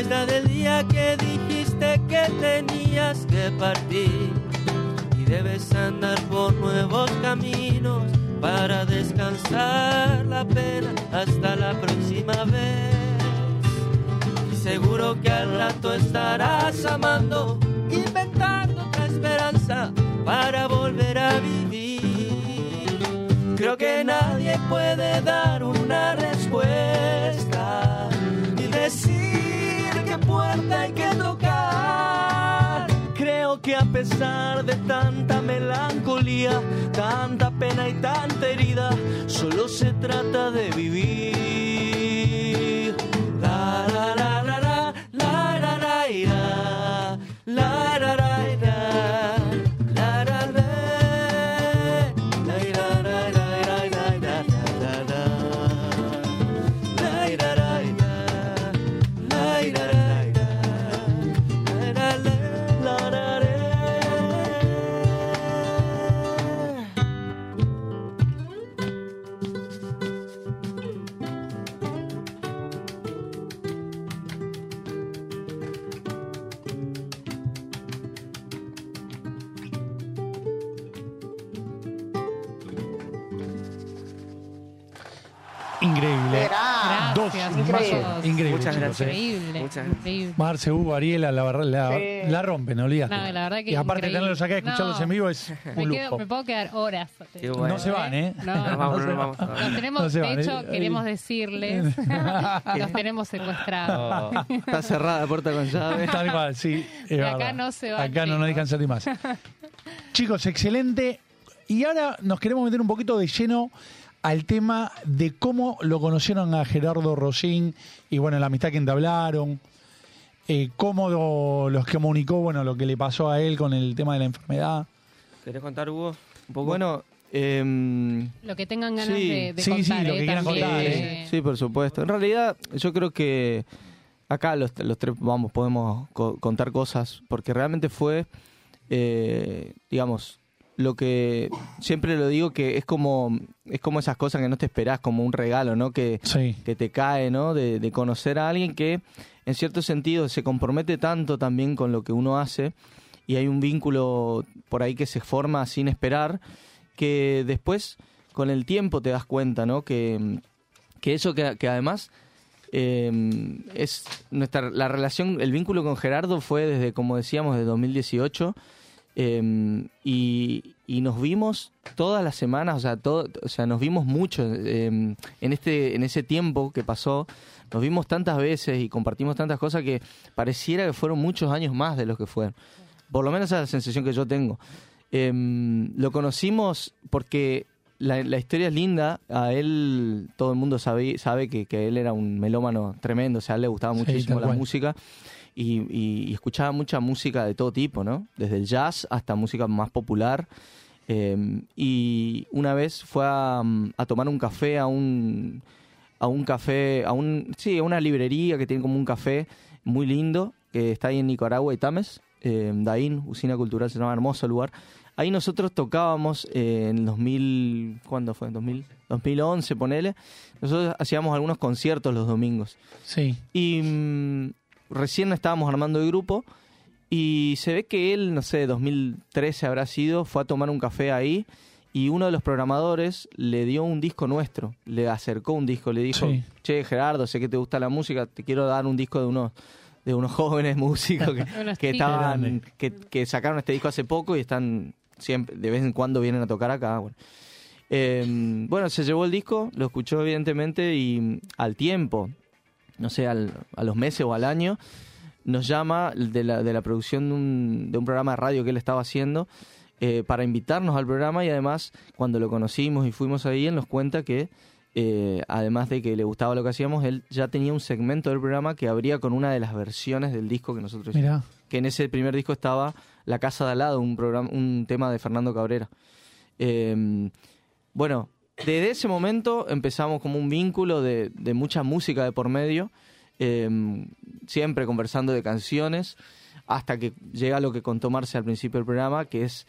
Speaker 7: Es la del día que dijiste que tenías que partir. Y debes andar por nuevos caminos para descansar la pena hasta la próxima vez. Y seguro que al rato estarás amando, inventando otra esperanza para volver a vivir. Creo que nadie puede dar una respuesta hay que tocar.
Speaker 9: Creo que a pesar de tanta melancolía, tanta pena y tanta herida, solo se trata de vivir. La la la la la la la la la la la
Speaker 3: increíble.
Speaker 5: Gracias,
Speaker 3: Dos
Speaker 5: increíble.
Speaker 3: mazos increíbles.
Speaker 7: Muchas
Speaker 3: chicos,
Speaker 7: gracias.
Speaker 3: ¿eh?
Speaker 4: Increíble.
Speaker 7: Muchas
Speaker 4: increíble.
Speaker 3: Marce, Hugo, Ariela, la verdad, la,
Speaker 5: Sí.
Speaker 3: la rompen, olvídate.
Speaker 4: No, la verdad que
Speaker 3: y aparte
Speaker 4: increíble.
Speaker 3: tenerlos acá, escucharlos
Speaker 4: No.
Speaker 3: en vivo es
Speaker 4: Me,
Speaker 3: un
Speaker 4: quedo-
Speaker 3: lujo.
Speaker 4: me puedo quedar horas.
Speaker 7: Bueno.
Speaker 3: No se van, ¿eh?
Speaker 4: No,
Speaker 7: Nos vamos,
Speaker 4: tenemos,
Speaker 3: No se van,
Speaker 4: de hecho,
Speaker 3: ¿eh?
Speaker 4: queremos decirles, los tenemos secuestrados.
Speaker 9: Oh, está cerrada la puerta con llave.
Speaker 3: Tal cual, sí. es
Speaker 4: De acá no se van,
Speaker 3: Acá no nos dejan salir más. Chicos, excelente. Y ahora nos queremos meter un poquito de lleno al tema de cómo lo conocieron a Gerardo Rosín y bueno, la amistad que entablaron, eh, cómo lo- los comunicó, bueno, lo que le pasó a él con el tema de la enfermedad.
Speaker 7: ¿Querés contar, Hugo? Un poco.
Speaker 9: Bueno, em,
Speaker 4: Lo que tengan ganas
Speaker 9: Sí.
Speaker 4: de, de
Speaker 3: Sí, sí,
Speaker 4: contar.
Speaker 3: lo
Speaker 4: ¿eh?
Speaker 3: que quieran
Speaker 4: También,
Speaker 3: contar,
Speaker 4: eh,
Speaker 9: Sí, por supuesto. En realidad, yo creo que acá los, los tres, vamos, podemos co- contar cosas, porque realmente fue, eh, digamos, lo que siempre lo digo que es como es como esas cosas que no te esperás, como un regalo, ¿no? Que,
Speaker 3: Sí.
Speaker 9: que te cae, ¿no? De, de conocer a alguien que, en cierto sentido, se compromete tanto también con lo que uno hace y hay un vínculo por ahí que se forma sin esperar, que después, con el tiempo, te das cuenta, ¿no? Que, que eso que, que además eh, es nuestra la relación, el vínculo con Gerardo fue desde, como decíamos, de 2018 eh, y, y nos vimos todas las semanas, o sea, todo, o sea, nos vimos mucho eh, en este en ese tiempo que pasó. Nos vimos tantas veces y compartimos tantas cosas que pareciera que fueron muchos años más de los que fueron. Por lo menos esa es la sensación que yo tengo. Eh, lo conocimos porque la, la historia es linda. A él, todo el mundo sabe, sabe que, que él era un melómano tremendo. O sea, a él le gustaba
Speaker 3: Sí,
Speaker 9: muchísimo
Speaker 3: tal
Speaker 9: la música. Y, y- y escuchaba mucha música de todo tipo, ¿no? Desde el jazz hasta música más popular. Eh, y una vez fue a, a tomar un café a un a un café, a un sí, a una librería que tiene como un café muy lindo que está ahí en Nicaragua y Tames, eh, Daín, usina cultural, se llama hermoso lugar. Ahí nosotros tocábamos eh, en 2000, ¿cuándo fue? 2000, 2011, ponele. Nosotros hacíamos algunos conciertos los domingos.
Speaker 3: Sí.
Speaker 9: Y mm, recién estábamos armando el grupo y se ve que él, no sé, 2013 habrá sido, fue a tomar un café ahí y uno de los programadores le dio un disco nuestro, le acercó un disco, le dijo,
Speaker 3: Sí.
Speaker 9: che Gerardo, sé que te gusta la música, te quiero dar un disco de unos de unos jóvenes músicos que, que estaban que, que sacaron este disco hace poco y están siempre de vez en cuando vienen a tocar acá. Bueno, Eh, bueno se llevó el disco, lo escuchó evidentemente y mm, al tiempo, no sé, al- a los meses o al año, nos llama de la, de la producción de un, de un programa de radio que él estaba haciendo eh, para invitarnos al programa y además cuando lo conocimos y fuimos ahí, él nos cuenta que eh, además de que le gustaba lo que hacíamos, él ya tenía un segmento del programa que abría con una de las versiones del disco que nosotros hicimos.
Speaker 3: Mirá.
Speaker 9: Que en ese primer disco estaba La Casa de Al lado, un, programa, un tema de Fernando Cabrera. Eh, bueno, desde ese momento empezamos como un vínculo de, de mucha música de por medio, eh, siempre conversando de canciones, hasta que llega lo que contó Marce al principio del programa, que es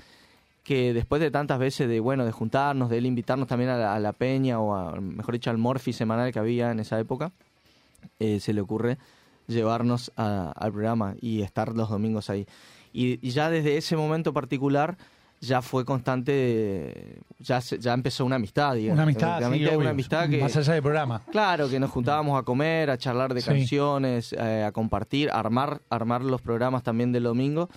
Speaker 9: que después de tantas veces de bueno de juntarnos, de él invitarnos también a la, a la peña o a, mejor dicho al Morphy semanal que había en esa época, eh, se le ocurre llevarnos a- al programa y estar los domingos ahí. Y ya desde ese momento particular ya fue constante, ya se- ya empezó una amistad, digamos.
Speaker 3: Una amistad, sí,
Speaker 9: una amistad que
Speaker 3: Más allá del programa.
Speaker 9: Claro, que nos juntábamos a comer, a charlar de
Speaker 3: Sí.
Speaker 9: canciones, eh, a compartir, a armar, armar los programas también del domingo.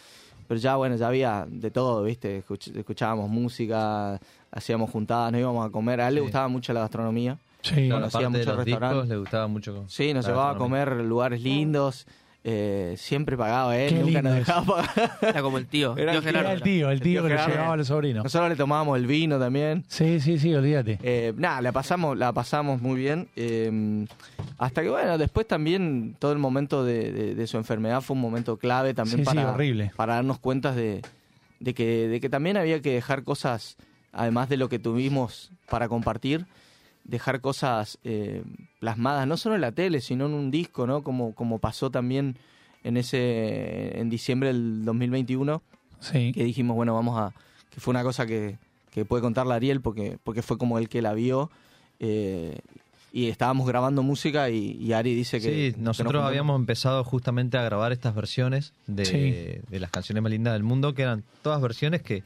Speaker 9: Pero ya, bueno, ya había de todo, ¿viste? Escuch- escuchábamos música, hacíamos juntadas, nos íbamos a comer. A él le gustaba mucho la gastronomía.
Speaker 3: Sí.
Speaker 9: Conocía muchos restaurantes.
Speaker 8: le gustaba mucho.
Speaker 9: Sí, nos llevaba a comer lugares lindos. Eh, siempre pagaba él,
Speaker 3: Qué
Speaker 9: nunca nos dejaba pagar.
Speaker 7: Era como el tío.
Speaker 9: Era
Speaker 7: tío
Speaker 9: el
Speaker 3: Era el tío, el tío que le llevaba a los sobrinos.
Speaker 9: Nosotros le tomábamos el vino también.
Speaker 3: Sí, sí, sí, olvídate.
Speaker 9: Eh, nada, la pasamos, la pasamos muy bien. eh, hasta que, bueno, después también todo el momento de, de- de su enfermedad fue un momento clave también
Speaker 3: Sí, sí,
Speaker 9: para,
Speaker 3: horrible.
Speaker 9: para darnos cuenta de, de que, de que también había que dejar cosas, además de lo que tuvimos para compartir, dejar cosas eh, plasmadas, no solo en la tele, sino en un disco, ¿no? Como, como pasó también en ese en diciembre del 2021
Speaker 3: Sí.
Speaker 9: que dijimos, bueno, vamos a... que fue una cosa que, que puede contarla Ariel porque, porque fue como el que la vio. eh, y estábamos grabando música y, y Ari dice que...
Speaker 8: Sí,
Speaker 9: nos
Speaker 8: nosotros habíamos empezado justamente a grabar estas versiones de,
Speaker 3: Sí.
Speaker 8: de las canciones más lindas del mundo, que eran todas versiones que,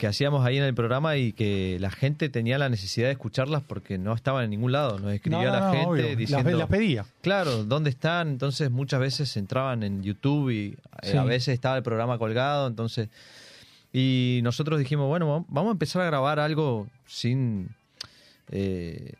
Speaker 8: que hacíamos ahí en el programa y que la gente tenía la necesidad de escucharlas porque no estaban en ningún lado. Nos escribía
Speaker 3: No, no,
Speaker 8: la
Speaker 3: no,
Speaker 8: gente
Speaker 3: obvio. Las
Speaker 8: diciendo.
Speaker 3: ve- las pedía.
Speaker 8: Claro, ¿dónde están? Entonces muchas veces entraban en YouTube y eh, a veces estaba el programa colgado. Entonces. Y nosotros dijimos, bueno, vam- vamos a empezar a grabar algo sin. eh,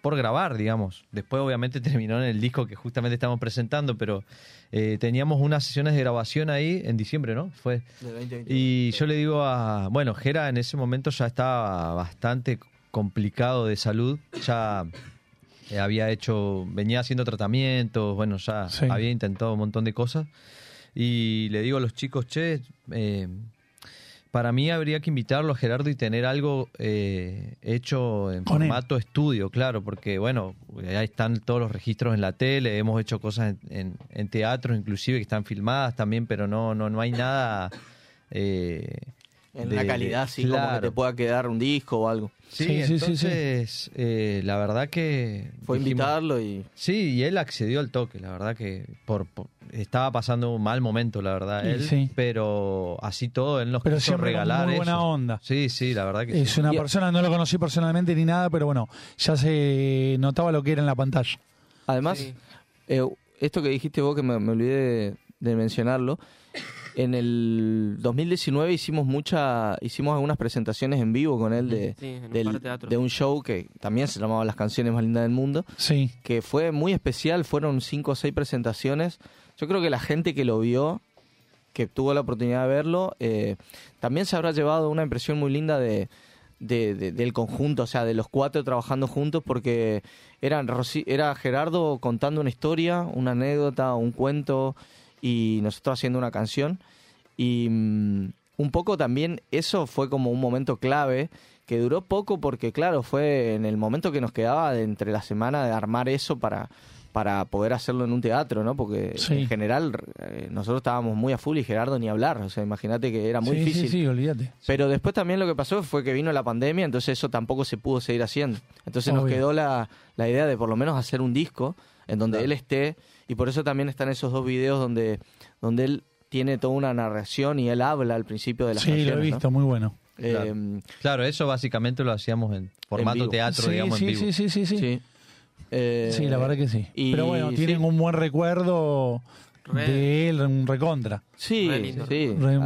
Speaker 8: por grabar, digamos. Después, obviamente, terminó en el disco que justamente estamos presentando, pero eh, teníamos unas sesiones de grabación ahí en diciembre, ¿no? Fue.
Speaker 9: Del 2021.
Speaker 8: Y yo le digo a. Bueno, Jera en ese momento ya estaba bastante complicado de salud. Ya eh, había hecho. Venía haciendo tratamientos, bueno, ya
Speaker 3: Sí.
Speaker 8: había intentado un montón de cosas. Y le digo a los chicos, che, eh, para mí habría que invitarlo a Gerardo y tener algo eh, hecho en
Speaker 3: Con él.
Speaker 8: formato estudio, claro, porque bueno, ahí están todos los registros en la tele, hemos hecho cosas en, en, en teatros inclusive que están filmadas también, pero no, no, no hay nada... eh,
Speaker 9: En
Speaker 8: de-
Speaker 9: una calidad así como que
Speaker 8: claro.
Speaker 9: te pueda quedar un disco o algo.
Speaker 8: Sí,
Speaker 3: Sí, sí, sí, sí.
Speaker 8: entonces eh, la verdad que...
Speaker 9: Fue
Speaker 8: dijimos-
Speaker 9: invitarlo y...
Speaker 8: Sí, y él accedió al toque, la verdad que por, por- estaba pasando un mal momento, la verdad, él,
Speaker 3: sí.
Speaker 8: pero así todo, él nos
Speaker 3: Pero
Speaker 8: quiso regalar
Speaker 3: muy buena
Speaker 8: eso.
Speaker 3: onda.
Speaker 8: Sí, sí, la verdad que
Speaker 3: Es
Speaker 8: sí.
Speaker 3: una
Speaker 9: Y-
Speaker 3: persona, no lo conocí personalmente ni nada, pero bueno, ya se notaba lo que era en la pantalla.
Speaker 9: Además,
Speaker 7: Sí.
Speaker 9: eh, esto que dijiste vos, que me, me olvidé de, de mencionarlo, en el 2019 hicimos mucha, hicimos algunas presentaciones en vivo con él de,
Speaker 7: Sí, en un
Speaker 9: del-
Speaker 7: de
Speaker 9: un show que también se llamaba Las canciones más lindas del mundo,
Speaker 3: Sí,
Speaker 9: que fue muy especial, fueron cinco o seis presentaciones. Yo creo que la gente que lo vio, que tuvo la oportunidad de verlo, eh, también se habrá llevado una impresión muy linda de, de- de- del conjunto, o sea, de los cuatro trabajando juntos, porque eran era Gerardo contando una historia, una anécdota, un cuento, y nosotros haciendo una canción. Y mm, un poco también eso fue como un momento clave que duró poco porque claro, fue en el momento que nos quedaba de entre la semana de armar eso para, para poder hacerlo en un teatro, ¿no? Porque
Speaker 3: Sí.
Speaker 9: en general eh, nosotros estábamos muy a full y Gerardo ni hablar, o sea, imagínate que era muy
Speaker 3: sí,
Speaker 9: difícil.
Speaker 3: sí, sí, olvídate.
Speaker 9: Pero después también lo que pasó fue que vino la pandemia, entonces eso tampoco se pudo seguir haciendo. Entonces nos quedó la, la idea de por lo menos hacer un disco en donde él esté, y por eso también están esos dos videos donde, donde él tiene toda una narración y él habla al principio de las
Speaker 3: Sí, lo he
Speaker 9: ¿no?
Speaker 3: visto, muy bueno.
Speaker 9: Eh,
Speaker 8: Claro, eso básicamente lo hacíamos en formato teatro,
Speaker 3: Sí,
Speaker 8: digamos,
Speaker 3: sí,
Speaker 8: en vivo.
Speaker 3: sí, sí, sí, sí.
Speaker 9: sí. Eh,
Speaker 3: Sí, la verdad que sí.
Speaker 9: y
Speaker 3: Pero bueno,
Speaker 9: sí.
Speaker 3: tienen un buen recuerdo
Speaker 7: Re.
Speaker 3: de él, un recontra.
Speaker 9: Sí,
Speaker 7: Re lindo
Speaker 9: sí.
Speaker 3: Re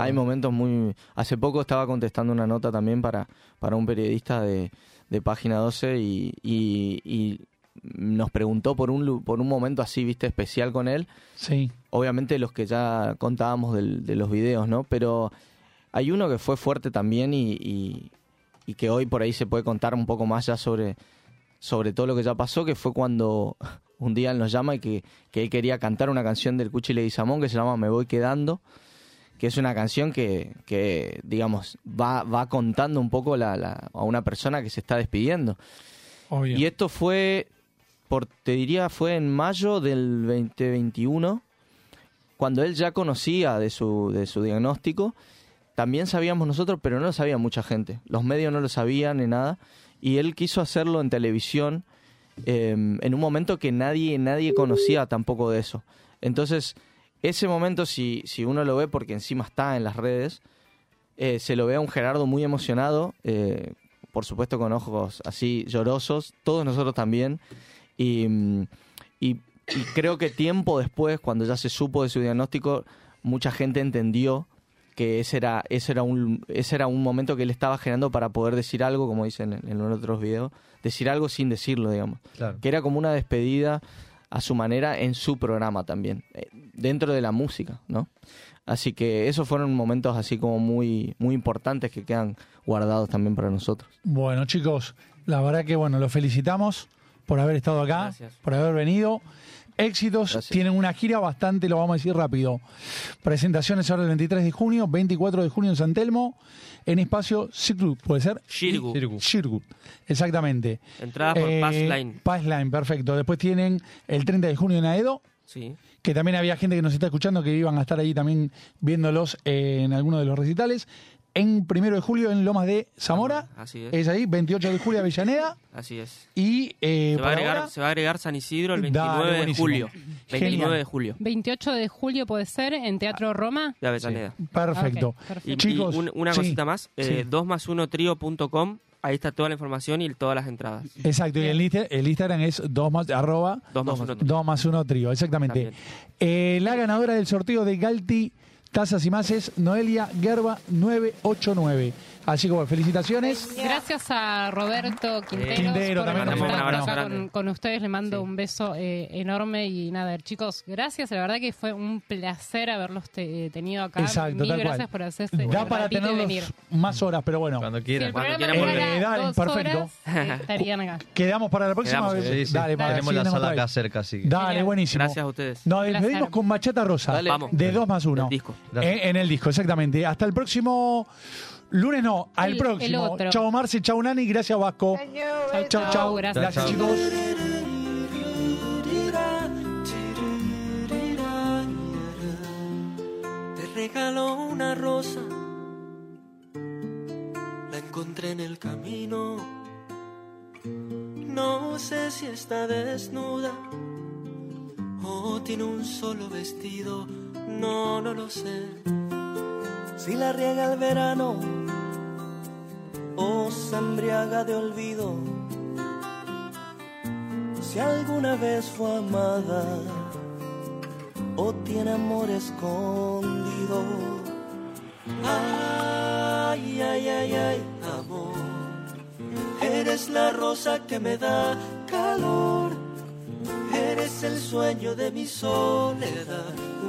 Speaker 9: hay, momentos muy... Hace poco estaba contestando una nota también para, para un periodista de, de Página 12 y, y- y nos preguntó por un, por un momento así, viste, especial con él.
Speaker 3: Sí,
Speaker 9: Obviamente los que ya contábamos del- de los videos, ¿no? Pero hay uno que fue fuerte también y, y- y que hoy por ahí se puede contar un poco más ya sobre, sobre todo lo que ya pasó, que fue cuando un día él nos llama y que, que él quería cantar una canción del Cuchi Leguizamón que se llama Me Voy Quedando, que es una canción que, que digamos, va, va contando un poco la, la- a una persona que se está despidiendo.
Speaker 3: obvio.
Speaker 9: Y esto fue, por, te diría, fue en mayo del 2021, cuando él ya conocía de su, de su diagnóstico. También sabíamos nosotros, pero no lo sabía mucha gente. Los medios no lo sabían ni nada. Y él quiso hacerlo en televisión eh, en un momento que nadie, nadie conocía tampoco de eso. Entonces, ese momento, si, si uno lo ve, porque encima está en las redes, eh, se lo ve a un Gerardo muy emocionado, eh, por supuesto con ojos así llorosos, todos nosotros también. Y, mm, y- y creo que tiempo después, cuando ya se supo de su diagnóstico, mucha gente entendió que ese era, ese era, un, ese era un momento que él estaba generando para poder decir algo, como dicen en, en otros videos, decir algo sin decirlo, digamos.
Speaker 8: Claro.
Speaker 9: Que era como una despedida a su manera en su programa también, eh, dentro de la música, ¿no? Así que esos fueron momentos así como muy, muy importantes que quedan guardados también para nosotros.
Speaker 3: Bueno, chicos, la verdad que bueno, los felicitamos por haber estado acá,
Speaker 7: Gracias.
Speaker 3: por haber venido. Éxitos,
Speaker 9: Gracias.
Speaker 3: tienen una gira bastante, lo vamos a decir rápido. Presentaciones ahora el 23 de junio, 24 de junio en San Telmo, en espacio Circuit, ¿puede ser? Circuit, exactamente.
Speaker 7: Entrada por
Speaker 3: Eh,
Speaker 7: Passline.
Speaker 3: Passline, perfecto. Después tienen el 30 de junio en Aedo,
Speaker 7: Sí.
Speaker 3: que también había gente que nos está escuchando que iban a estar ahí también viéndolos eh, en alguno de los recitales. En primero de julio en Lomas de Zamora.
Speaker 7: Así es.
Speaker 3: ahí, 28 de julio Avellaneda.
Speaker 7: Así es.
Speaker 3: Y eh,
Speaker 7: Se va, agregar,
Speaker 3: ahora-
Speaker 7: se va a agregar San Isidro el
Speaker 3: Dale,
Speaker 7: 29 de
Speaker 3: buenísimo.
Speaker 7: julio. 29
Speaker 3: Genial.
Speaker 7: de julio.
Speaker 4: 28 de julio puede ser en Teatro Roma.
Speaker 7: De Avellaneda.
Speaker 3: Perfecto.
Speaker 4: Ok, perfecto.
Speaker 7: Y,
Speaker 3: Chicos,
Speaker 7: y un- una
Speaker 3: sí,
Speaker 7: cosita más,
Speaker 3: sí.
Speaker 7: eh, 2 más 1 trío.com, ahí está toda la información y todas las entradas.
Speaker 3: Exacto, y el, Insta- el Instagram es 2 más, arroba
Speaker 7: 2 más 1
Speaker 3: 2 más 1 trío, exactamente. Eh, la ganadora del sorteo de Galti Tazas y más es Noelia Gerba 989. Así que bueno, felicitaciones.
Speaker 4: Gracias a Roberto Quinteros
Speaker 3: Quintero
Speaker 4: por
Speaker 3: también,
Speaker 4: estar acá
Speaker 7: grande.
Speaker 4: con, con ustedes. Le mando un beso eh, enorme y nada, chicos, gracias. La verdad que fue un placer haberlos te- tenido acá.
Speaker 3: Exacto,
Speaker 4: Mil
Speaker 3: tal
Speaker 4: gracias
Speaker 3: cual.
Speaker 4: por hacerse
Speaker 3: Da para tenerlos
Speaker 4: venir.
Speaker 3: más horas, pero bueno.
Speaker 8: Cuando
Speaker 4: Si
Speaker 8: quieran.
Speaker 4: el
Speaker 7: Cuando quieran
Speaker 3: volver. Dale,
Speaker 4: dos
Speaker 3: perfecto.
Speaker 4: horas, eh, estarían acá.
Speaker 3: Quedamos para la próxima
Speaker 7: Quedamos,
Speaker 3: vez.
Speaker 8: Sí, sí.
Speaker 3: Dale, para
Speaker 8: Tenemos
Speaker 3: sí,
Speaker 8: la sala acá cerca, así que.
Speaker 3: Dale,
Speaker 4: Genial.
Speaker 3: buenísimo.
Speaker 7: Gracias a ustedes.
Speaker 3: Nos despedimos con Bachata Rosa.
Speaker 9: Dale.
Speaker 7: Vamos.
Speaker 3: De 2 más 1.
Speaker 7: El disco.
Speaker 8: Gracias.
Speaker 3: en el disco, exactamente. Hasta el próximo lunes, no, al
Speaker 4: El- el
Speaker 3: próximo.
Speaker 4: otro.
Speaker 3: Chao Marce, chao Nani, gracias Vasco.
Speaker 5: Chau,
Speaker 3: Chao, chao, chao.
Speaker 4: Gracias.
Speaker 3: Gracias,
Speaker 8: Chao.
Speaker 3: chicos.
Speaker 10: Te regaló una rosa, la encontré en el camino. No sé si está desnuda o tiene un solo vestido, no, no lo sé. Si la riega el verano o se embriaga de olvido, si alguna vez fue amada o tiene amor escondido. Ay, ay, ay, ay, amor. Eres la rosa que me da calor. Eres el sueño de mi soledad.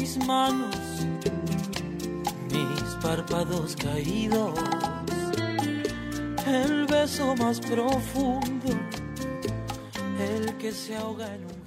Speaker 10: mis manos, mis párpados caídos, el beso más profundo el que se ahoga en